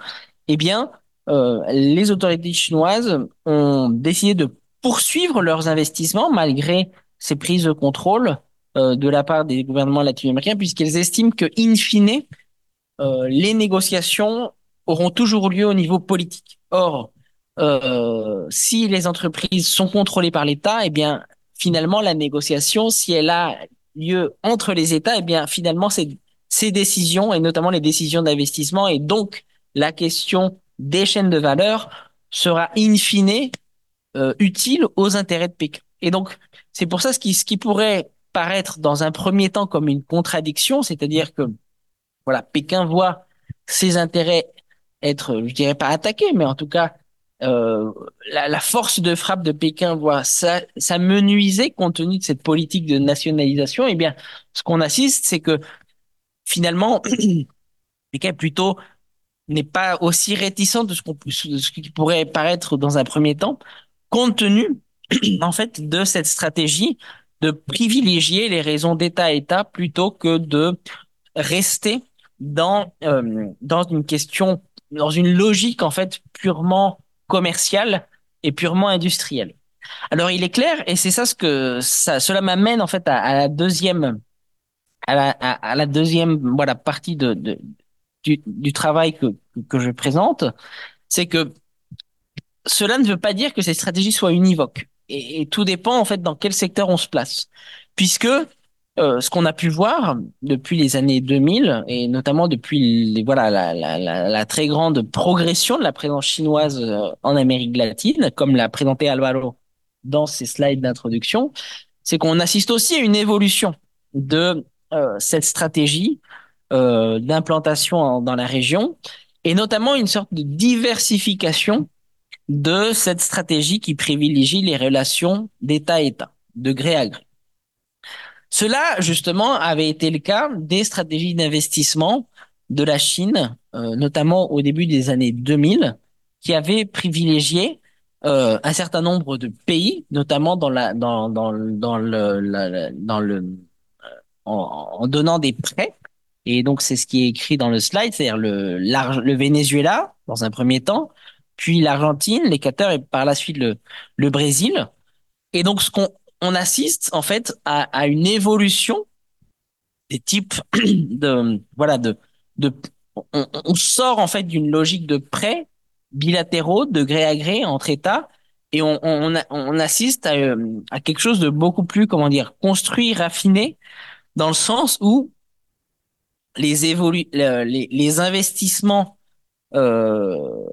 eh bien les autorités chinoises ont décidé de poursuivre leurs investissements malgré ces prises de contrôle de la part des gouvernements latino-américains, puisqu'elles estiment que, in fine, euh, les négociations auront toujours lieu au niveau politique. Or, euh, si les entreprises sont contrôlées par l'État, eh bien, finalement, la négociation, si elle a lieu entre les États, eh bien, finalement, ces décisions, et notamment les décisions d'investissement, et donc la question des chaînes de valeur, sera in fine euh, utile aux intérêts de Pékin. Et donc, c'est pour ça ce qui, ce qui pourrait paraître dans un premier temps comme une contradiction, c'est-à-dire que voilà, Pékin voit ses intérêts être, je dirais pas attaqués, mais en tout cas, euh, la, force de frappe de Pékin voit ça, ça menuiser compte tenu de cette politique de nationalisation. Eh bien, ce qu'on assiste, c'est que finalement, Pékin plutôt n'est pas aussi réticent de ce, qu'on, ce qui pourrait paraître dans un premier temps, compte tenu en fait de cette stratégie de privilégier les raisons d'État à État plutôt que de rester dans euh, dans une question, dans une logique en fait purement commerciale et purement industrielle. Alors il est clair, et c'est ça ce que ça, cela m'amène en fait à, la deuxième à la, deuxième voilà partie de, de du, du travail que que je présente, c'est que cela ne veut pas dire que ces stratégies soient univoques. Et, tout dépend en fait dans quel secteur on se place, puisque euh, ce qu'on a pu voir depuis les années 2000 et notamment depuis voilà la, très grande progression de la présence chinoise euh, en Amérique latine, comme l'a présenté Alvaro dans ses slides d'introduction, c'est qu'on assiste aussi à une évolution de euh, cette stratégie d'implantation dans la région et notamment une sorte de diversification de cette stratégie qui privilégie les relations d'État-État, de gré à gré. Cela, justement, avait été le cas des stratégies d'investissement de la Chine, euh, notamment au début des années 2000, qui avaient privilégié euh, un certain nombre de pays, notamment dans la dans dans le dans le euh, en, en, donnant des prêts. Et donc c'est ce qui est écrit dans le slide, c'est-à-dire le le Venezuela dans un premier temps, puis l'Argentine, l'Équateur et par la suite le le Brésil. Et donc ce qu'on on assiste en fait à, une évolution des types de voilà de on, sort en fait d'une logique de prêts bilatéraux de gré à gré entre États et on, on, assiste à, à, quelque chose de beaucoup plus comment dire construit raffiné dans le sens où les évolu les, les investissements euh,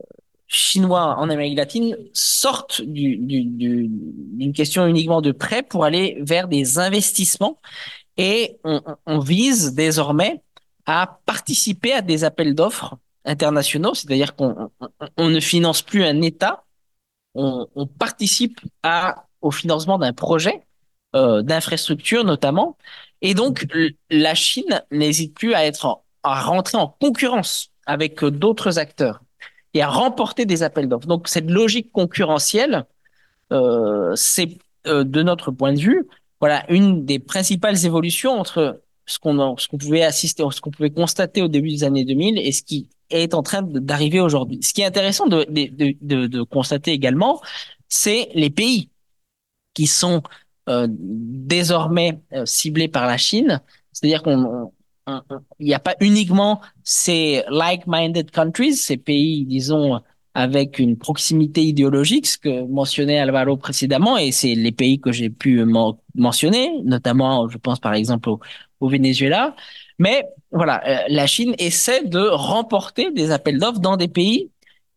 chinois en Amérique latine sortent du, du, du, d'une question uniquement de prêt pour aller vers des investissements et on, vise désormais à participer à des appels d'offres internationaux, c'est-à-dire qu'on on, on ne finance plus un État, on, participe au financement d'un projet euh, d'infrastructure notamment, et donc la Chine n'hésite plus à être à rentrer en concurrence avec d'autres acteurs et à remporter des appels d'offres. Donc cette logique concurrentielle, euh, c'est euh, de notre point de vue, voilà une des principales évolutions entre ce qu'on ce qu'on pouvait assister, ce qu'on pouvait constater au début des années 2000 et ce qui est en train d'arriver aujourd'hui. Ce qui est intéressant de, de, de, de constater également, c'est les pays qui sont euh, désormais euh, ciblés par la Chine. C'est-à-dire qu'on il n'y a pas uniquement ces like-minded countries, ces pays, disons, avec une proximité idéologique, ce que mentionnait Alvaro précédemment, et c'est les pays que j'ai pu mentionner, notamment, je pense par exemple au, Venezuela. Mais voilà, euh, la Chine essaie de remporter des appels d'offres dans des pays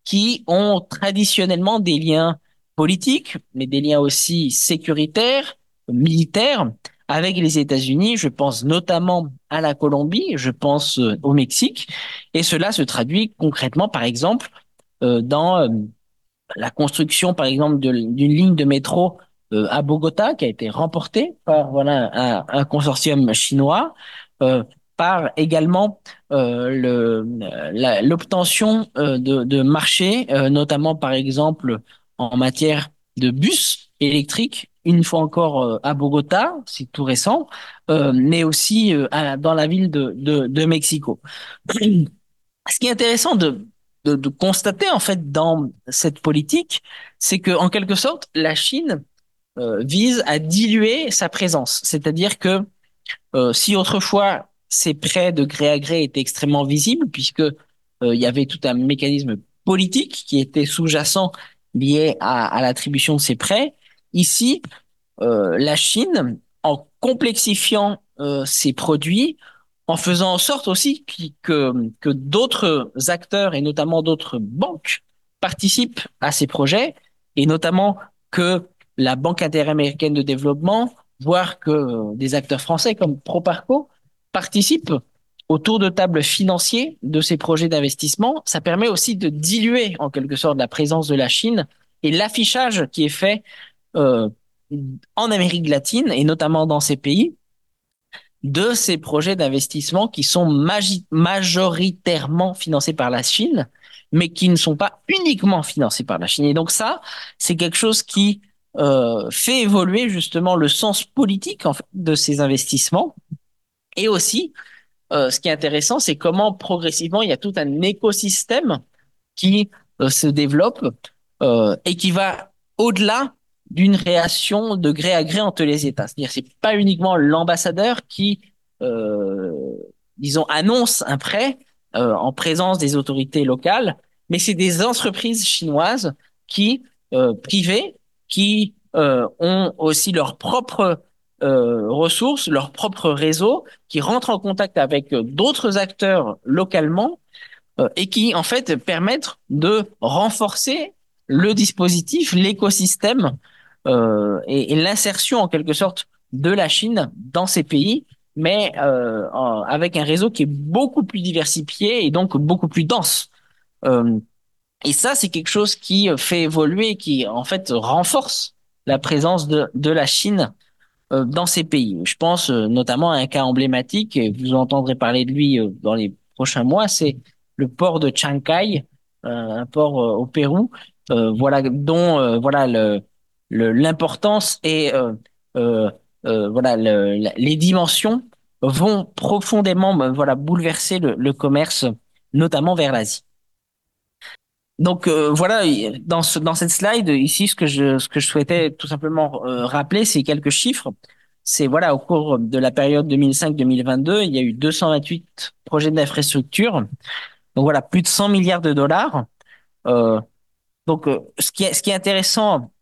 qui ont traditionnellement des liens politiques, mais des liens aussi sécuritaires, militaires avec les États-Unis. Je pense notamment à la Colombie, je pense euh, au Mexique, et cela se traduit concrètement, par exemple, euh, dans euh, la construction, par exemple, d'une ligne de métro à Bogota qui a été remportée par voilà un, consortium chinois, par également l'obtention de marchés, notamment par exemple en matière de bus électriques une fois encore à Bogota, c'est tout récent, euh, mais aussi euh, dans la ville de, de, de Mexico. Ce qui est intéressant de, de, de, constater en fait dans cette politique, c'est que en quelque sorte, la Chine euh, vise à diluer sa présence. C'est-à-dire que euh, si autrefois ces prêts de gré à gré étaient extrêmement visibles, puisque euh, il y avait tout un mécanisme politique qui était sous-jacent lié à, à l'attribution de ces prêts, ici, euh, la Chine, en complexifiant euh, ses produits, en faisant en sorte aussi que, que d'autres acteurs et notamment d'autres banques participent à ces projets et notamment que la Banque interaméricaine de développement, voire que des acteurs français comme Proparco participent autour de tables financiers de ces projets d'investissement. Ça permet aussi de diluer en quelque sorte la présence de la Chine et l'affichage qui est fait euh, en Amérique latine et notamment dans ces pays de ces projets d'investissement qui sont majoritairement financés par la Chine, mais qui ne sont pas uniquement financés par la Chine. Et donc ça, c'est quelque chose qui euh, fait évoluer justement le sens politique en fait, de ces investissements. Et aussi, euh, ce qui est intéressant, c'est comment progressivement il y a tout un écosystème qui euh, se développe euh, et qui va au-delà d'une réaction de gré à gré entre les États. C'est-à-dire c'est pas uniquement l'ambassadeur qui, euh, disons, annonce un prêt euh, en présence des autorités locales, mais c'est des entreprises chinoises qui, euh, privées, qui euh, ont aussi leurs propres euh, ressources, leur propre réseau, qui rentrent en contact avec d'autres acteurs localement euh, et qui, en fait, permettent de renforcer le dispositif, l'écosystème et, et l'insertion en quelque sorte de la Chine dans ces pays mais euh, avec un réseau qui est beaucoup plus diversifié et donc beaucoup plus dense. Euh, et ça, c'est quelque chose qui fait évoluer, qui en fait renforce la présence de, de la Chine euh, dans ces pays. Je pense euh, notamment à un cas emblématique, et vous entendrez parler de lui euh, dans les prochains mois, c'est le port de Chancay, euh, un port euh, au Pérou, euh, voilà dont euh, voilà le l'importance et euh, euh, euh, voilà le- les dimensions vont profondément euh, voilà bouleverser le, le commerce, notamment vers l'Asie. Donc euh, voilà, dans ce, dans cette slide ici, ce que je ce que je souhaitais tout simplement euh, rappeler, c'est quelques chiffres. C'est voilà, au cours de la période 2005-2022, il y a eu 228 projets d'infrastructure. Donc voilà, plus de 100 milliards de dollars. Euh, donc euh, ce qui est ce qui est intéressant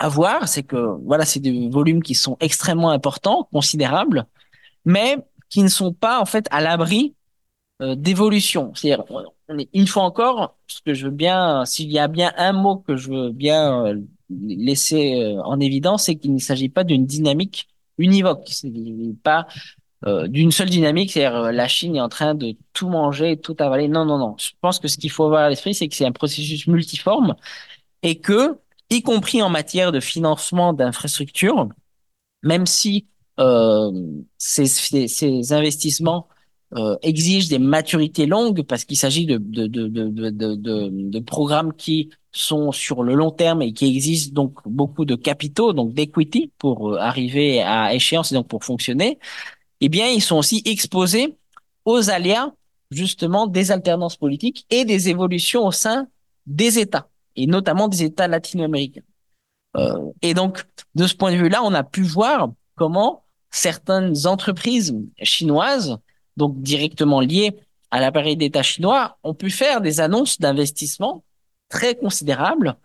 à voir, c'est que voilà, c'est des volumes qui sont extrêmement importants, considérables, mais qui ne sont pas en fait à l'abri euh, d'évolution. C'est-à-dire, une fois encore, ce que je veux bien, s'il y a bien un mot que je veux bien euh, laisser euh, en évidence, c'est qu'il ne s'agit pas d'une dynamique univoque. C'est pas euh, d'une seule dynamique, c'est-à-dire euh, la Chine est en train de tout manger, tout avaler. Non, non, non. Je pense que ce qu'il faut avoir à l'esprit, c'est que c'est un processus multiforme et que, y compris en matière de financement d'infrastructures, même si euh, ces, investissements euh, exigent des maturités longues parce qu'il s'agit de programmes qui sont sur le long terme et qui exigent donc beaucoup de capitaux, donc d'equity pour euh, arriver à échéance et donc pour fonctionner, eh bien, ils sont aussi exposés aux aléas justement des alternances politiques et des évolutions au sein des États, et notamment des États latino-américains. Euh, et donc, de ce point de vue-là, on a pu voir comment certaines entreprises chinoises, donc directement liées à l'appareil d'État chinois, ont pu faire des annonces d'investissement très considérables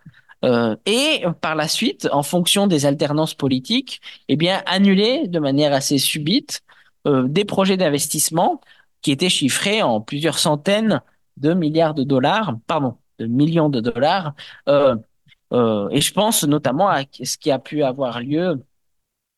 euh, et par la suite, en fonction des alternances politiques, eh bien, annuler de manière assez subite euh, des projets d'investissement qui étaient chiffrés en plusieurs centaines de milliards de dollars, pardon, de millions de dollars, euh, euh, et je pense notamment à ce qui a pu avoir lieu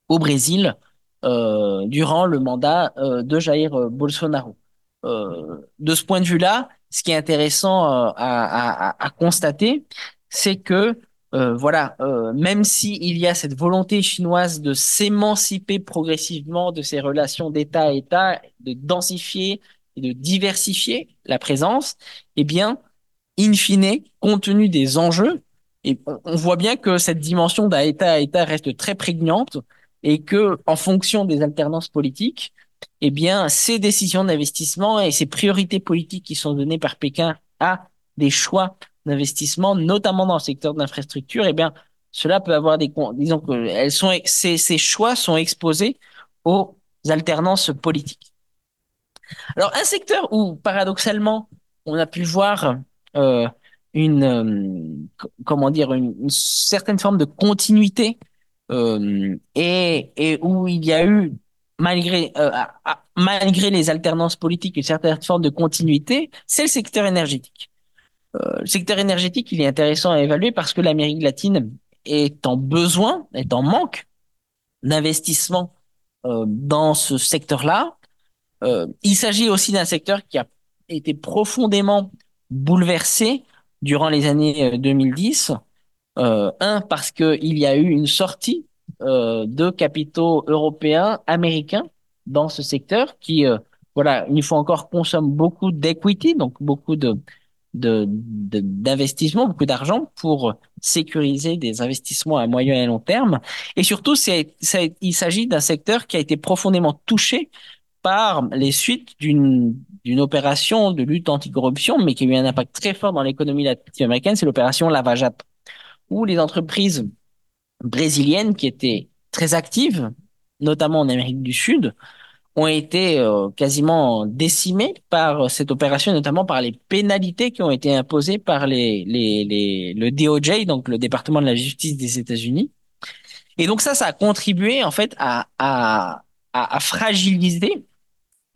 au Brésil euh, durant le mandat euh, de Jair Bolsonaro. Euh, de ce point de vue-là, ce qui est intéressant euh, à, à, à, constater, c'est que euh, voilà, euh, même s'il y a cette volonté chinoise de s'émanciper progressivement de ces relations d'État à État, de densifier et de diversifier la présence, eh bien, in fine, compte tenu des enjeux, et on voit bien que cette dimension d'un État à État reste très prégnante et que, en fonction des alternances politiques, eh bien, ces décisions d'investissement et ces priorités politiques qui sont données par Pékin à des choix d'investissement, notamment dans le secteur de l'infrastructure, eh bien, cela peut avoir des, disons que elles sont, ces, ces choix sont exposés aux alternances politiques. Alors, un secteur où, paradoxalement, on a pu voir euh, une, euh, comment dire, une, certaine forme de continuité euh, et, et où il y a eu, malgré, malgré les alternances politiques, une certaine forme de continuité, c'est le secteur énergétique. Le secteur énergétique, il est intéressant à évaluer parce que l'Amérique latine est en besoin, est en manque d'investissement dans ce secteur-là il s'agit aussi d'un secteur qui a été profondément bouleversé durant les années 2010. Euh, un, parce qu'il y a eu une sortie euh, de capitaux européens, américains dans ce secteur qui, euh, voilà, une fois encore, consomme beaucoup d'equity, donc beaucoup de de, d'investissement, beaucoup d'argent pour sécuriser des investissements à moyen et long terme. Et surtout, c'est, il s'agit d'un secteur qui a été profondément touché par les suites d'une d'une opération de lutte anticorruption, mais qui a eu un impact très fort dans l'économie latino-américaine, c'est l'opération Lava Jato, où les entreprises brésiliennes qui étaient très actives, notamment en Amérique du Sud, ont été euh, quasiment décimées par cette opération, notamment par les pénalités qui ont été imposées par le DOJ, donc le département de la justice des États-Unis. Et donc ça, ça a contribué en fait à fragiliser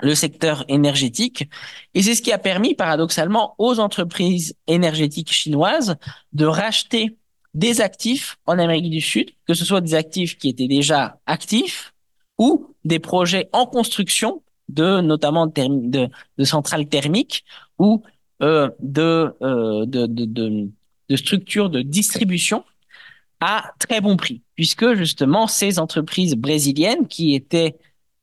le secteur énergétique. Et c'est ce qui a permis, paradoxalement, aux entreprises énergétiques chinoises de racheter des actifs en Amérique du Sud, que ce soit des actifs qui étaient déjà actifs ou des projets en construction de notamment de, centrales thermiques ou euh, de, euh, de structures de distribution à très bon prix, puisque justement ces entreprises brésiliennes qui étaient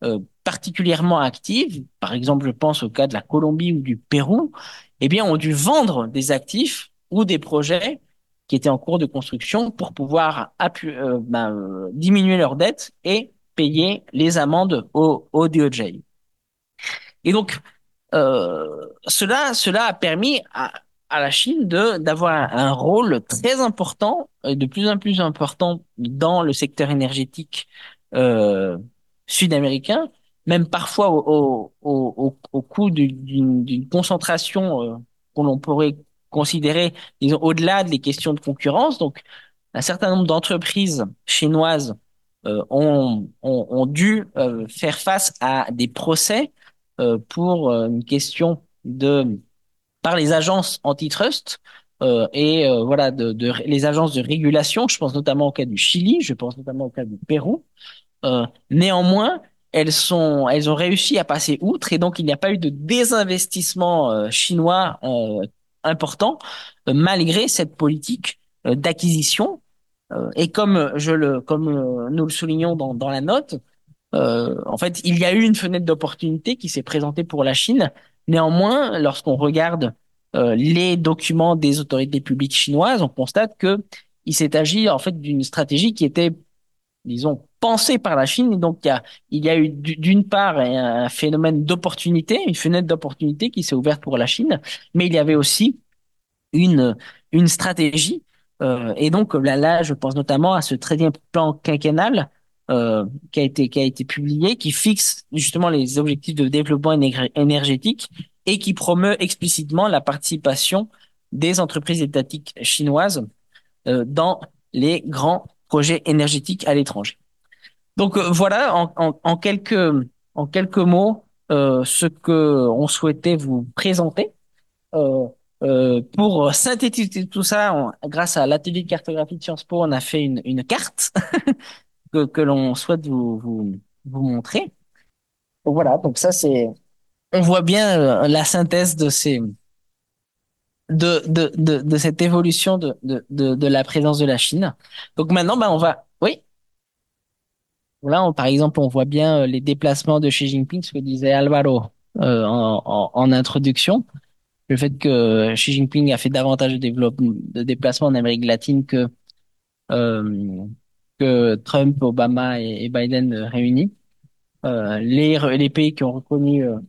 euh, particulièrement actives, par exemple je pense au cas de la Colombie ou du Pérou, eh bien ont dû vendre des actifs ou des projets qui étaient en cours de construction pour pouvoir euh, ben, euh, diminuer leurs dettes et payer les amendes au, DOJ. Et donc, euh, cela, a permis à, la Chine d'avoir un rôle très important, de plus en plus important dans le secteur énergétique sud-américain, même parfois au, au, d'une concentration euh, l'on pourrait considérer, au-delà des questions de concurrence. Donc, un certain nombre d'entreprises chinoises euh, ont, dû euh, faire face à des procès euh, pour une question de par les agences antitrust et voilà de, les agences de régulation. Je pense notamment au cas du Chili, je pense notamment au cas du Pérou. Néanmoins, elles sont, elles ont réussi à passer outre et donc il n'y a pas eu de désinvestissement euh, chinois euh, important malgré cette politique d'acquisition. et comme je le, comme nous le soulignons dans, dans la note, euh, en fait, il y a eu une fenêtre d'opportunité qui s'est présentée pour la Chine. Néanmoins, lorsqu'on regarde euh, les documents des autorités publiques chinoises, on constate que il s'est agi en fait d'une stratégie qui était, disons, pensée par la Chine. Et donc, il y a, il y a eu d'une part un phénomène d'opportunité, une fenêtre d'opportunité qui s'est ouverte pour la Chine, mais il y avait aussi une une stratégie. Euh, et donc là, là, je pense notamment à ce très bien plan quinquennal euh, qui a été qui a été publié, qui fixe justement les objectifs de développement énergétique et qui promeut explicitement la participation des entreprises étatiques chinoises euh, dans les grands projets énergétiques à l'étranger. Donc euh, voilà en, en, en, quelques en quelques mots euh, ce que on souhaitait vous présenter. Euh, euh, pour synthétiser tout ça, grâce à l'atelier de cartographie de Sciences Po, on a fait une, une carte que, que l'on souhaite vous, vous, vous montrer. Voilà, donc ça c'est, on voit bien la synthèse de ces, de, de, de, de cette évolution de, de, de, de la présence de la Chine. Donc maintenant, ben on va. Là, on, par exemple, on voit bien euh, les déplacements de Xi Jinping, ce que disait Alvaro euh, en, introduction. Le fait que Xi Jinping a fait davantage de, déplacements en Amérique latine que euh, Trump, Obama et, Biden réunis. Euh, les, pays qui ont reconnu, euh,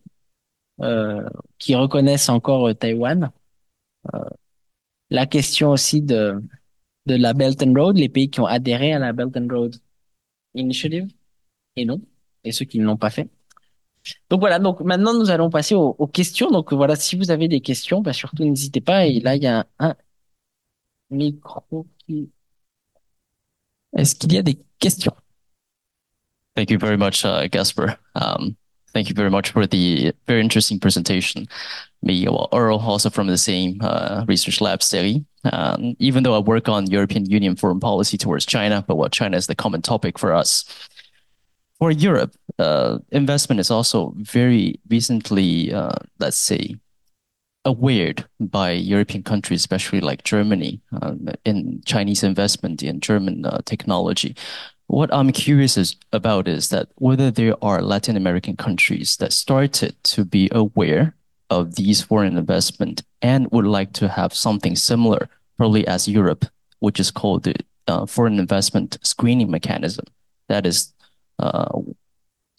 euh qui reconnaissent encore euh, Taïwan. Euh, la question aussi de la Belt and Road, les pays qui ont adhéré à la Belt and Road Initiative et non, et ceux qui ne l'ont pas fait. Donc voilà, donc maintenant nous allons passer aux, questions. Donc voilà, si vous avez des questions, bah surtout n'hésitez pas. Et là, il y a un, micro qui... Est-ce qu'il y a des questions? Thank you very much, uh, Gasper. Um, thank you very much for the very interesting presentation. Me, well, Earl, also from the same uh, research lab study. Um, even though I work on European Union foreign policy towards China, but what China is the common topic for us. For Europe, uh, investment is also very recently, uh, let's say, aware by European countries, especially like Germany, um, in Chinese investment in German uh, technology. What I'm curious is, about is that whether there are Latin American countries that started to be aware of these foreign investment and would like to have something similar, probably as Europe, which is called the uh, foreign investment screening mechanism. That is, uh,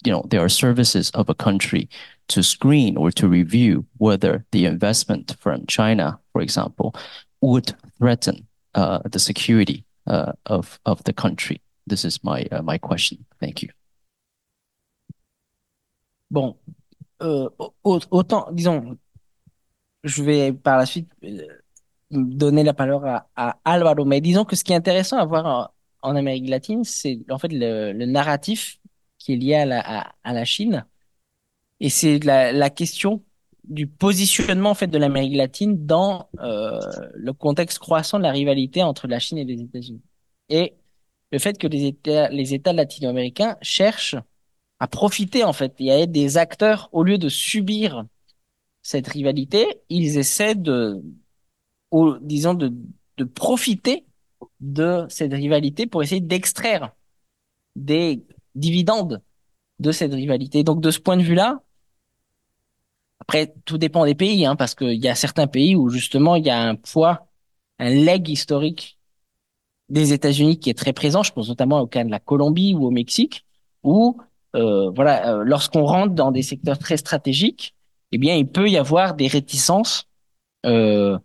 you know, there are services of a country to screen or to review whether the investment from China, for example, would threaten uh, the security uh, of of the country. This is my, uh, my question. Thank you. Bon, euh, autant, disons, je vais par la suite euh, donner la parole à, à, Alvaro, mais disons que ce qui est intéressant à voir en, Amérique latine, c'est en fait le, le, narratif qui est lié à la, à la Chine. Et c'est la, la, question du positionnement en fait de l'Amérique latine dans euh, le contexte croissant de la rivalité entre la Chine et les États-Unis. Et le fait que les États, les États latino-américains cherchent à profiter en fait et à être des acteurs au lieu de subir cette rivalité, ils essaient de, disons, de, de profiter de cette rivalité pour essayer d'extraire des dividendes de cette rivalité. Donc de ce point de vue-là, après tout dépend des pays, hein, parce qu'il y a certains pays où justement il y a un poids, un leg historique des États-Unis qui est très présent. Je pense notamment au cas de la Colombie ou au Mexique, où voilà, euh, lorsqu'on rentre dans des secteurs très stratégiques, eh bien il peut y avoir des réticences, euh,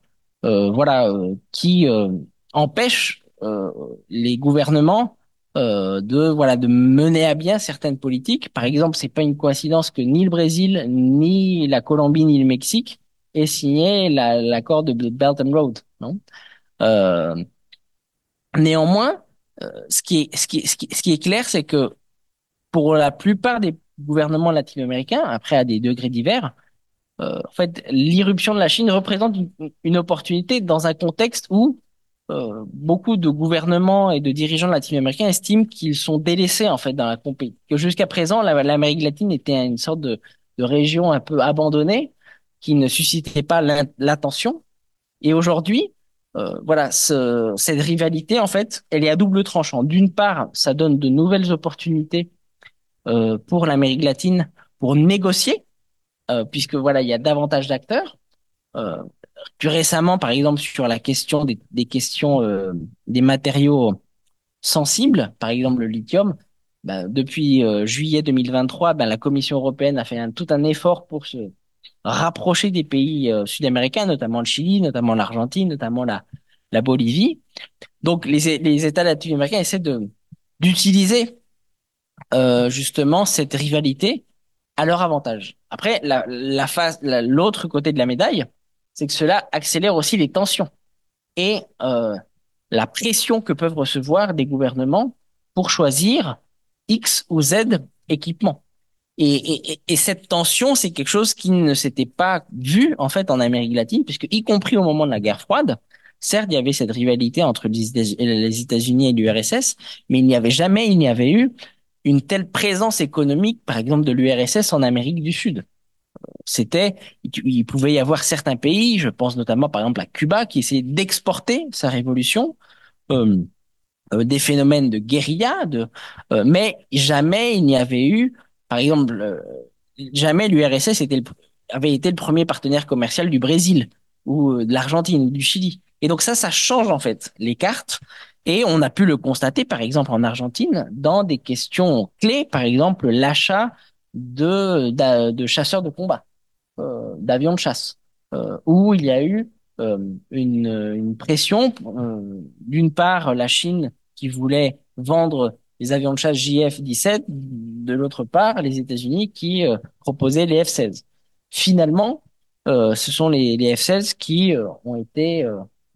euh, voilà, euh, qui euh, empêchent euh, les gouvernements euh, de voilà de mener à bien certaines politiques. Par exemple, c'est pas une coïncidence que ni le Brésil, ni la Colombie, ni le Mexique aient signé la- l'accord de Belt and Road, non? Euh, néanmoins, euh, ce qui est ce qui ce qui, ce qui est clair, c'est que pour la plupart des gouvernements latino-américains, après à des degrés divers, euh, en fait, l'irruption de la Chine représente une, opportunité dans un contexte où euh, beaucoup de gouvernements et de dirigeants latino-américains estiment qu'ils sont délaissés en fait dans la compétition. Jusqu'à présent, la- l'Amérique latine était une sorte de, région un peu abandonnée qui ne suscitait pas l'attention. Et aujourd'hui, euh, voilà, ce- cette rivalité en fait, elle est à double tranchant. D'une part, ça donne de nouvelles opportunités pour l'Amérique latine pour négocier, euh, puisque voilà, il y a davantage d'acteurs. Euh, plus récemment, par exemple, sur la question des, des questions euh, des matériaux sensibles, par exemple le lithium, ben, depuis euh, juillet 2023, ben, la Commission européenne a fait un, tout un effort pour se rapprocher des pays euh, sud-américains, notamment le Chili, notamment l'Argentine, notamment la, la Bolivie. Donc les, les États latino-américains essaient de d'utiliser euh, justement cette rivalité à leur avantage. Après, la, la face, la- l'autre côté de la médaille, c'est que cela accélère aussi les tensions et euh, la pression que peuvent recevoir des gouvernements pour choisir X ou Z équipement. Et, et, et- et cette tension, c'est quelque chose qui ne s'était pas vu en fait en Amérique latine, puisque y compris au moment de la guerre froide, certes, il y avait cette rivalité entre les États-Unis et l'URSS, mais il n'y avait jamais, il n'y avait eu une telle présence économique, par exemple, de l'URSS en Amérique du Sud. C'était, il pouvait y avoir certains pays, je pense notamment par exemple à Cuba, qui essayaient d'exporter sa révolution. Euh, euh, des phénomènes de guérilla, euh, mais jamais il n'y avait eu, par exemple, jamais l'URSS avait été le premier partenaire commercial du Brésil ou de l'Argentine ou du Chili. Et donc ça, ça change en fait les cartes. Et on a pu le constater, par exemple, en Argentine, dans des questions clés, par exemple, l'achat de, chasseurs de combat euh, d'avions de chasse, euh, où il y a eu euh, une, pression, d'une part la Chine qui voulait vendre les avions de chasse JF-17, de l'autre part les États-Unis qui proposaient les F-16. Finalement, ce sont les, les F-16 qui ont été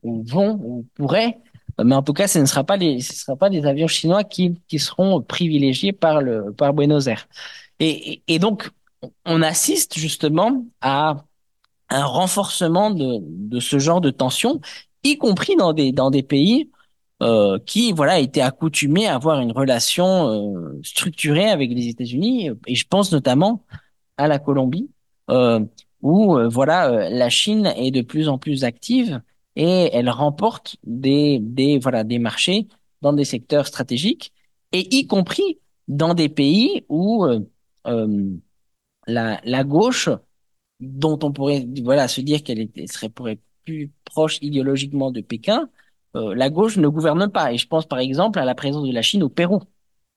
ou vont ou pourraient, mais en tout cas, ce ne sera pas les, les avions chinois qui, seront privilégiés par le par Buenos Aires. Et, donc, on assiste justement à un renforcement de, ce genre de tension, y compris dans des, des pays euh, qui voilà étaient accoutumés à avoir une relation euh, structurée avec les États-Unis. Et je pense notamment à la Colombie, euh, où euh, voilà euh, la Chine est de plus en plus active et elle remporte des, des voilà des marchés dans des secteurs stratégiques et y compris dans des pays où euh, euh, la, la gauche dont on pourrait voilà se dire qu'elle serait pourrait plus proche idéologiquement de Pékin, euh, la gauche ne gouverne pas. Et je pense par exemple à la présence de la Chine au Pérou,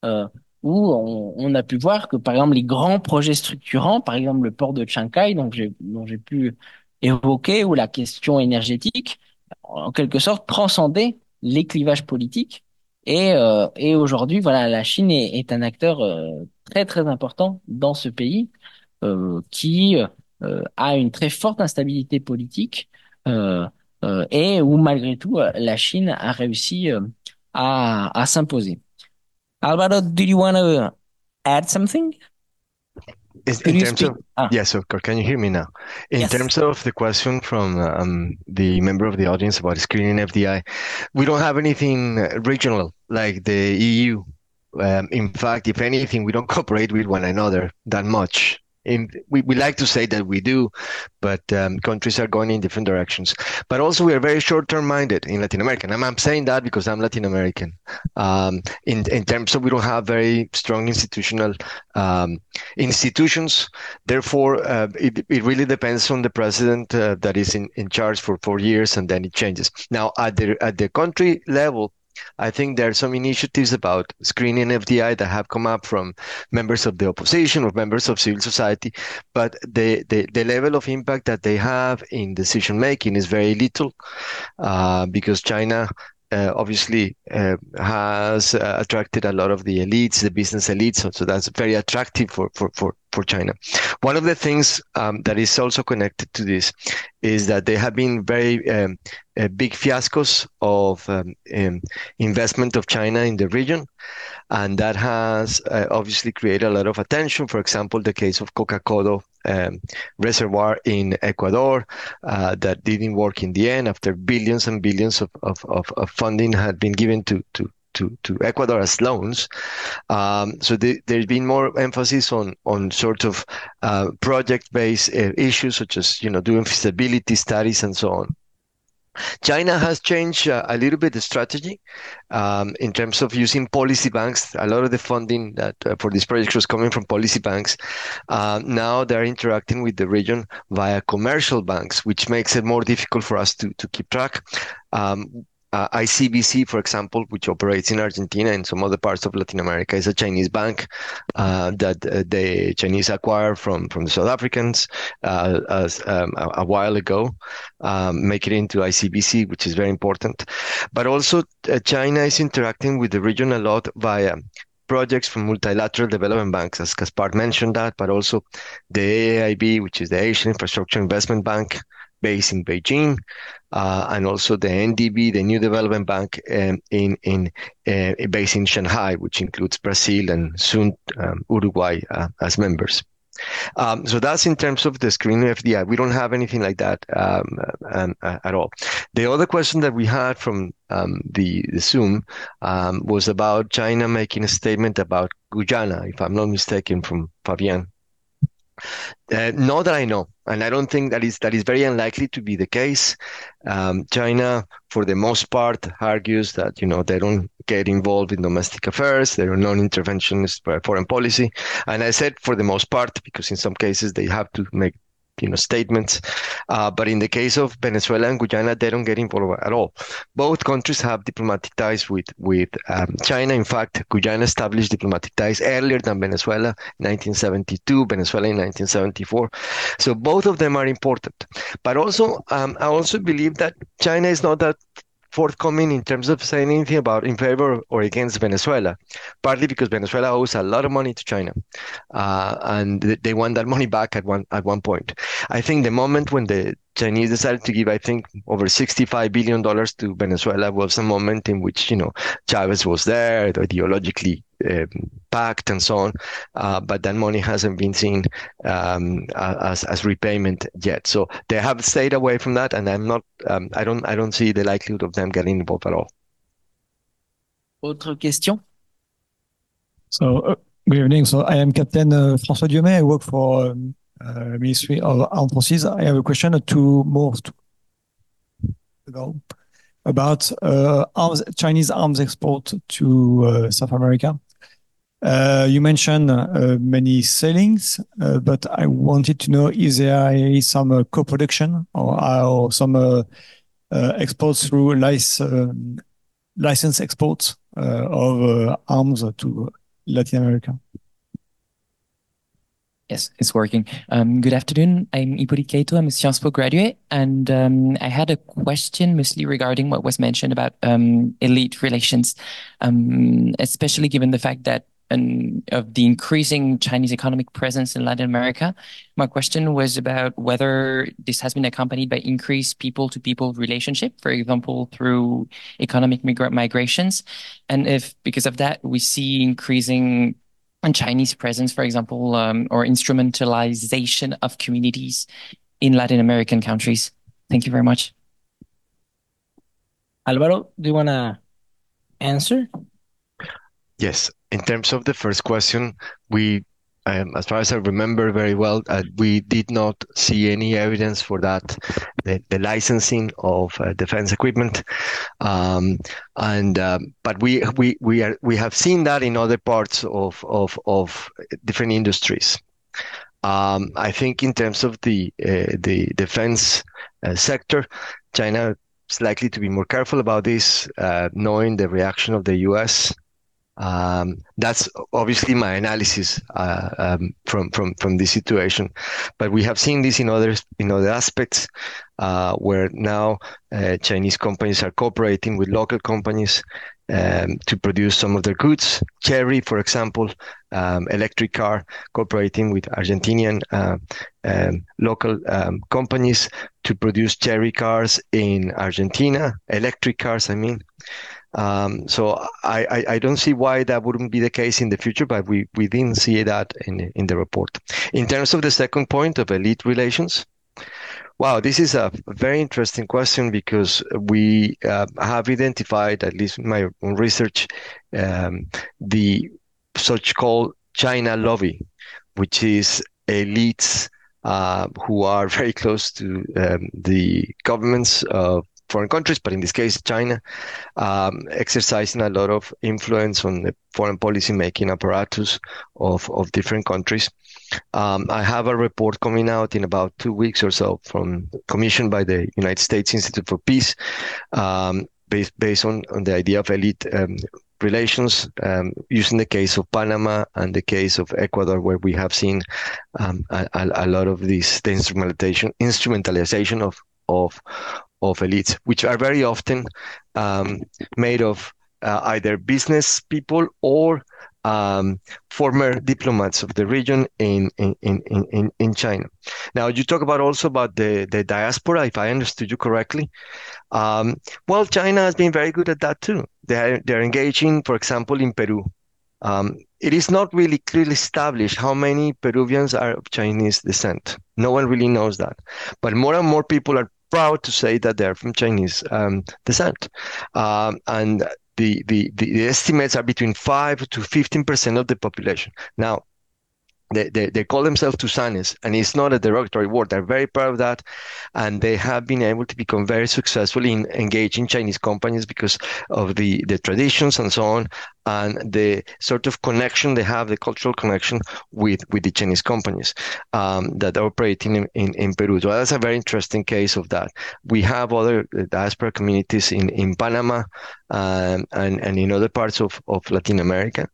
euh, où on, on a pu voir que par exemple les grands projets structurants, par exemple le port de Chancay, donc dont j'ai pu évoquer, ou la question énergétique, en quelque sorte transcendaient les clivages politiques. Et, euh, et aujourd'hui, voilà, la Chine est, est un acteur euh, très très important dans ce pays euh, qui a une très forte instabilité politique et où malgré tout la Chine a réussi à, à s'imposer. Alvaro, do you want to add something? Could In terms speak? of, Ah, yes, of course. Can you hear me now? In Yes. terms of the question from um, the member of the audience about screening FDI, we don't have anything regional like the EU Um, in fact, if anything, we don't cooperate with one another that much in, we, we like to say that we do, but um, countries are going in different directions. But also, we are very short-term minded in Latin America. And I'm, I'm saying that because I'm Latin American. Um, in in terms of we don't have very strong institutional um, institutions. Therefore, uh, it it really depends on the president uh, that is in, in charge for four years, and then it changes. Now, at the at the country level, I think there are some initiatives about screening FDI that have come up from members of the opposition or members of civil society, but the, the, the level of impact that they have in decision making is very little uh, because China uh, obviously uh, has attracted a lot of the elites, the business elites. So, so that's very attractive for, for, for, for China. One of the things um, that is also connected to this is that there have been very um, uh, big fiascos of um, um, investment of China in the region. And that has uh, obviously created a lot of attention. For example, the case of Coca Codo um, reservoir in Ecuador uh, that didn't work in the end after billions and billions of, of, of, of funding had been given to, to, to, to Ecuador as loans. Um, so the, there's been more emphasis on on sort of uh, project-based uh, issues such as you know doing feasibility studies and so on. China has changed uh, a little bit the strategy um, in terms of using policy banks. A lot of the funding that uh, for these projects was coming from policy banks. Uh, now they're interacting with the region via commercial banks, which makes it more difficult for us to, to keep track. Um, ICBC, for example, which operates in Argentina and some other parts of Latin America, is a Chinese bank uh, that uh, the Chinese acquired from from the South Africans uh, um, a, while ago, um, make it into ICBC, which is very important. But also, uh, China is interacting with the region a lot via projects from multilateral development banks, as Gaspard mentioned that, but also the AIB, which is the Asian Infrastructure Investment Bank, based in Beijing, uh, and also the NDB, the New Development Bank um, uh, based in Shanghai, which includes Brazil and soon um, Uruguay uh, as members. Um, so that's in terms of the screen FDI. We don't have anything like that at all. The other question that we had from the, Zoom was about China making a statement about Guyana, if I'm not mistaken, from Fabian. Uh, not that I know, and I don't think that is that is very unlikely to be the case. Um, China, for the most part, argues that you know they don't get involved in domestic affairs. They're non-interventionist foreign policy, and I said for the most part because in some cases they have to make you know statements. Uh, but in the case of Venezuela and Guyana, they don't get involved at all. Both countries have diplomatic ties with with um, China. In fact, Guyana established diplomatic ties earlier than Venezuela, 1972. Venezuela in 1974. So both of them are important. But also, um, I also believe that China is not that forthcoming in terms of saying anything about in favor or against Venezuela, partly because Venezuela owes a lot of money to China, uh, and they want that money back at one at one point. I think the moment when the Chinese decided to give, I think, over $65 billion to Venezuela was a moment in which, you know, Chavez was there, ideologically um, packed and so on. Uh, but that money hasn't been seen um, as, as repayment yet. So they have stayed away from that. And I'm not, um, I don't, I don't see the likelihood of them getting involved at all. Autre question? So, uh, good evening. So I am Captain uh, François Diomé. I work for um, Ministry of. I have a question to more to ago about uh, Chinese arms export to uh, South America. Uh, you mentioned uh, many sailings, uh, but I wanted to know is there some co-production or, or some exports through um, license exports of arms to Latin America? Yes, it's working. Um, good afternoon. I'm Hippolyte Kaito. I'm a Sciences Po graduate, and um, I had a question mostly regarding what was mentioned about um, elite relations, um, especially given the fact that um, of the increasing Chinese economic presence in Latin America. My question was about whether this has been accompanied by increased people-to-people relationship, for example, through economic migra migrations, and if because of that we see increasing and Chinese presence, for example, um, or instrumentalization of communities in Latin American countries? Thank you very much. Alvaro, do you want to answer? Yes. In terms of the first question, we, um, as far as I remember very well, uh, we did not see any evidence for that, the, the licensing of uh, defense equipment. Um, and um, but we we we are we have seen that in other parts of of of different industries. Um, I think in terms of the uh, the defense uh, sector, China is likely to be more careful about this, uh, knowing the reaction of the U.S. Um, that's obviously my analysis uh, um, from from from this situation, but we have seen this in other in other aspects uh, where now uh, Chinese companies are cooperating with local companies um, to produce some of their goods. Chery, for example, um, electric car, cooperating with Argentinian uh, um, local um, companies to produce Chery cars in Argentina, electric cars, I mean. Um, so I, don't see why that wouldn't be the case in the future, but we, didn't see that in, in the report. In terms of the second point of elite relations, wow, this is a very interesting question because we uh, have identified, at least in my own research, um, the so-called China lobby, which is elites uh, who are very close to um, the governments of foreign countries, but in this case, China, um, exercising a lot of influence on the foreign policy making apparatus of, of different countries. Um, I have a report coming out in about two weeks or so from commissioned by the United States Institute for Peace, um, based based on, on the idea of elite um, relations, um, using the case of Panama and the case of Ecuador, where we have seen um, a, a, lot of this the instrumentalization instrumentalization of of of elites, which are very often um, made of uh, either business people or um, former diplomats of the region in, in, in, in, in China. Now, you talk about also about the, the diaspora, if I understood you correctly. Um, well, China has been very good at that too. They're, they're engaging, for example, in Peru. Um, it is not really clearly established how many Peruvians are of Chinese descent. No one really knows that. But more and more people are proud to say that they're from Chinese um, descent. Um, and the, the, the estimates are between 5 to 15% of the population. Now, they, they, they, call themselves Tusanes, and it's not a derogatory word. They're very proud of that, and they have been able to become very successful in engaging Chinese companies because of the, the traditions and so on and the sort of connection they have, the cultural connection with, with the Chinese companies um, that are operating in, in, in, Peru. So that's a very interesting case of that. We have other diaspora communities in, in Panama and, and in other parts of, of Latin America.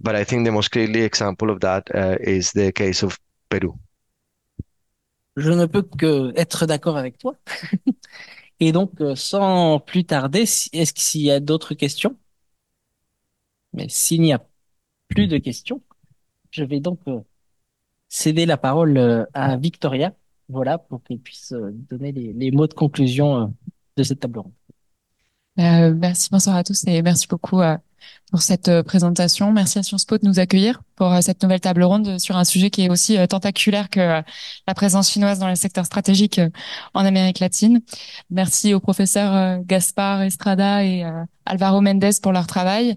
But I think the most clearly example of that uh, is the case of Peru. Je ne peux que être d'accord avec toi. Et donc, euh, sans plus tarder, est-ce qu'il y a d'autres questions? Mais s'il n'y a plus de questions, je vais donc euh, céder la parole euh, à Victoria, voilà, pour qu'elle puisse donner les, mots de conclusion de cette table ronde. Merci, bonsoir à tous et merci beaucoup pour cette présentation. Merci à Sciences Po de nous accueillir pour cette nouvelle table ronde sur un sujet qui est aussi tentaculaire que la présence chinoise dans les secteurs stratégiques en Amérique latine. Merci aux professeurs Gaspard Estrada et Alvaro Mendes pour leur travail.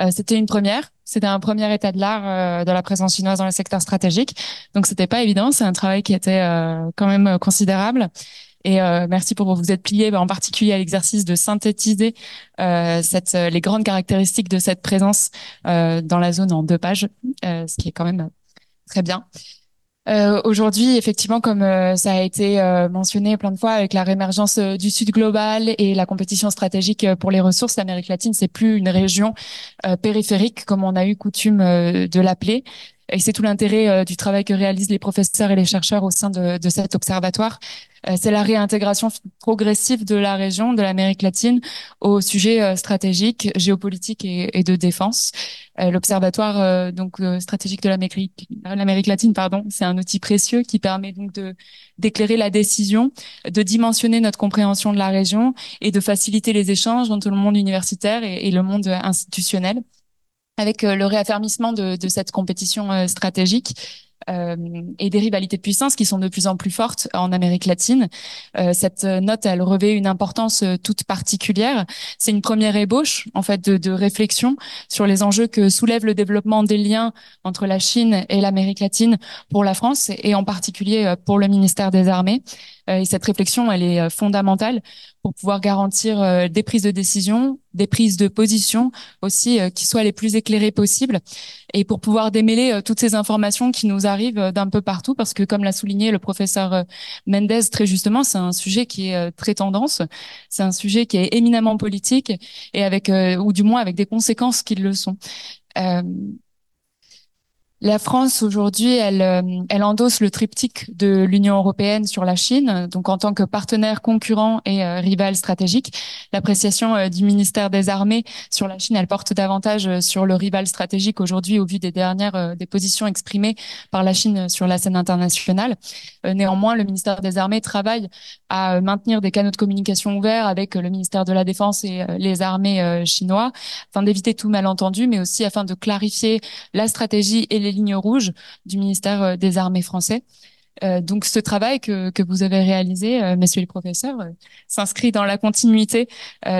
Euh, c'était une première. C'était un premier état de l'art euh, de la présence chinoise dans le secteur stratégique. Donc c'était pas évident. C'est un travail qui était euh, quand même considérable. Et merci pour vous être plié, bah, en particulier à l'exercice de synthétiser cette, les grandes caractéristiques de cette présence dans la zone en deux pages, ce qui est quand même très bien. Euh, Aujourd'hui, effectivement, comme euh, ça a été euh, mentionné plein de fois, avec la réémergence euh, du Sud global et la compétition stratégique pour les ressources, l'Amérique latine, c'est plus une région périphérique comme on a eu coutume de l'appeler. Et c'est tout l'intérêt du travail que réalisent les professeurs et les chercheurs au sein de, de cet observatoire, euh, c'est la réintégration progressive de la région, de l'Amérique latine, au sujet euh, stratégique, géopolitique et, de défense. Euh, l'Observatoire donc stratégique de l'Amérique latine, pardon, c'est un outil précieux qui permet donc de d'éclairer la décision, de dimensionner notre compréhension de la région et de faciliter les échanges entre le monde universitaire et, le monde institutionnel. Avec le réaffermissement de, cette compétition stratégique, euh, et des rivalités de puissance qui sont de plus en plus fortes en Amérique latine. Euh, cette note, elle revêt une importance euh, toute particulière. C'est une première ébauche, en fait, de, de, réflexion sur les enjeux que soulève le développement des liens entre la Chine et l'Amérique latine pour la France et en particulier pour le ministère des Armées. Et cette réflexion, elle est fondamentale pour pouvoir garantir des prises de décision, des prises de position aussi qui soient les plus éclairées possibles et pour pouvoir démêler toutes ces informations qui nous arrive euh, d'un peu partout parce que, comme l'a souligné le professeur euh, Mendez très justement, c'est un sujet qui est euh, très tendance, c'est un sujet qui est éminemment politique et avec, ou du moins avec des conséquences qui le sont. La France aujourd'hui, elle, euh, elle endosse le triptyque de l'Union européenne sur la Chine, donc en tant que partenaire concurrent et euh, rival stratégique. L'appréciation euh, du ministère des Armées sur la Chine, elle porte davantage sur le rival stratégique aujourd'hui au vu des dernières des positions exprimées par la Chine sur la scène internationale. néanmoins, le ministère des Armées travaille à maintenir des canaux de communication ouverts avec le ministère de la Défense et les armées chinois, afin d'éviter tout malentendu, mais aussi afin de clarifier la stratégie et les lignes rouges du ministère euh, des Armées français. Euh, donc ce travail que, que vous avez réalisé, euh, messieurs les professeurs, s'inscrit dans la continuité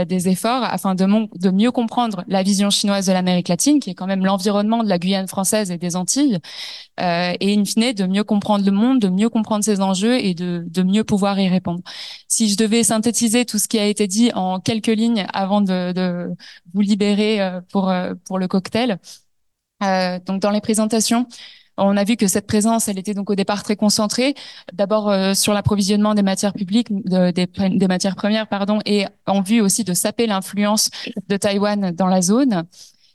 des efforts afin de, mieux comprendre la vision chinoise de l'Amérique latine, qui est quand même l'environnement de la Guyane française et des Antilles, et in fine de mieux comprendre le monde, de mieux comprendre ses enjeux et de, de mieux pouvoir y répondre. Si je devais synthétiser tout ce qui a été dit en quelques lignes avant de, de vous libérer pour, pour le cocktail, donc dans les présentations, on a vu que cette présence, elle était donc au départ très concentrée, d'abord euh, sur l'approvisionnement des matières publiques, des, des, matières premières, pardon, et en vue aussi de saper l'influence de Taïwan dans la zone.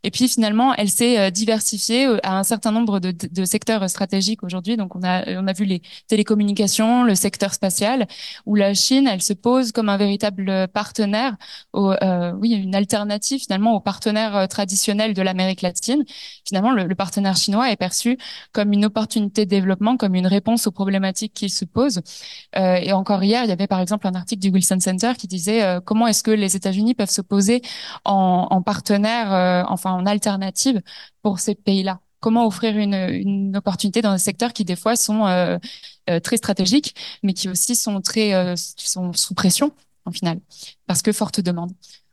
Et puis finalement, elle s'est euh, diversifiée euh, à un certain nombre de, secteurs stratégiques aujourd'hui. Donc on a on a vu les télécommunications, le secteur spatial, où la Chine, elle se pose comme un véritable partenaire, euh, oui, une alternative finalement aux partenaires euh, traditionnels de l'Amérique latine. Finalement, le, partenaire chinois est perçu comme une opportunité de développement, comme une réponse aux problématiques qu'il se pose. Euh, et encore hier, il y avait par exemple un article du Wilson Center qui disait comment est-ce que les États-Unis peuvent s'opposer en, en partenaire, enfin en alternative pour ces pays-là Comment offrir une, opportunité dans des secteurs qui des fois sont euh, euh, très stratégiques, mais qui aussi sont très euh, sous pression en final parce que forte demande.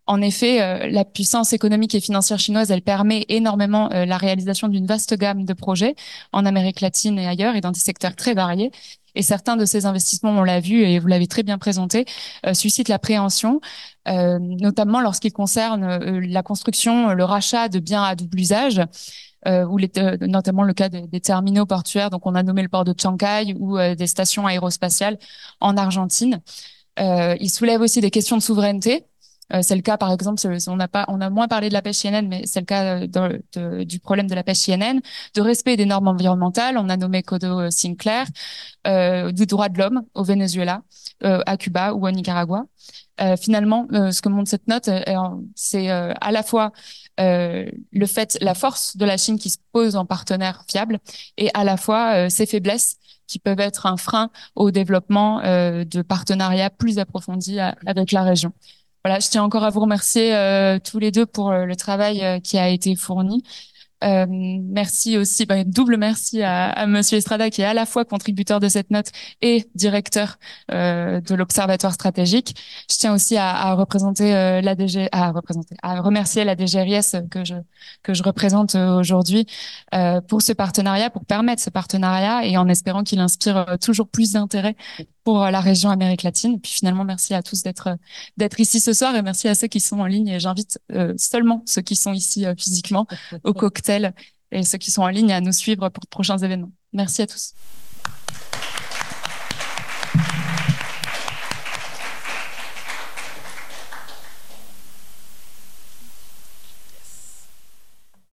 En effet, la puissance économique et financière chinoise, elle permet énormément la réalisation d'une vaste gamme de projets en Amérique latine et ailleurs et dans des secteurs très variés. Et certains de ces investissements, on l'a vu et vous l'avez très bien présenté, euh, suscitent l'appréhension, euh, notamment lorsqu'ils concernent euh, la construction, le rachat de biens à double usage. Ou notamment le cas des, terminaux portuaires. Donc, on a nommé le port de Shanghai ou des stations aérospatiales en Argentine. Il soulève aussi des questions de souveraineté. Euh, c'est le cas, par exemple, on a pas, on a moins parlé de la pêche INN, mais c'est le cas euh, du problème de la pêche INN, de respect des normes environnementales. On a nommé Codo euh, Sinclair, du droit de l'homme au Venezuela, à Cuba ou au Nicaragua. Finalement, ce que montre cette note, c'est à la fois le fait, la force de la Chine qui se pose en partenaire fiable, et à la fois ses faiblesses qui peuvent être un frein au développement de partenariats plus approfondis avec la région. Voilà, je tiens encore à vous remercier euh, tous les deux pour euh, le travail euh, qui a été fourni. Euh, merci aussi, bah, double merci à, à, Monsieur Estrada qui est à la fois contributeur de cette note et directeur euh, de l'Observatoire stratégique. Je tiens aussi à, à représenter euh, la DG, à représenter, à remercier la DGRIS que je que je représente euh, aujourd'hui euh, pour ce partenariat, pour permettre ce partenariat et en espérant qu'il inspire toujours plus d'intérêt pour la région Amérique latine. Et puis finalement, merci à tous d'être d'être ici ce soir et merci à ceux qui sont en ligne. Et j'invite seulement ceux qui sont ici physiquement au cocktail et ceux qui sont en ligne à nous suivre pour de prochains événements. Merci à tous.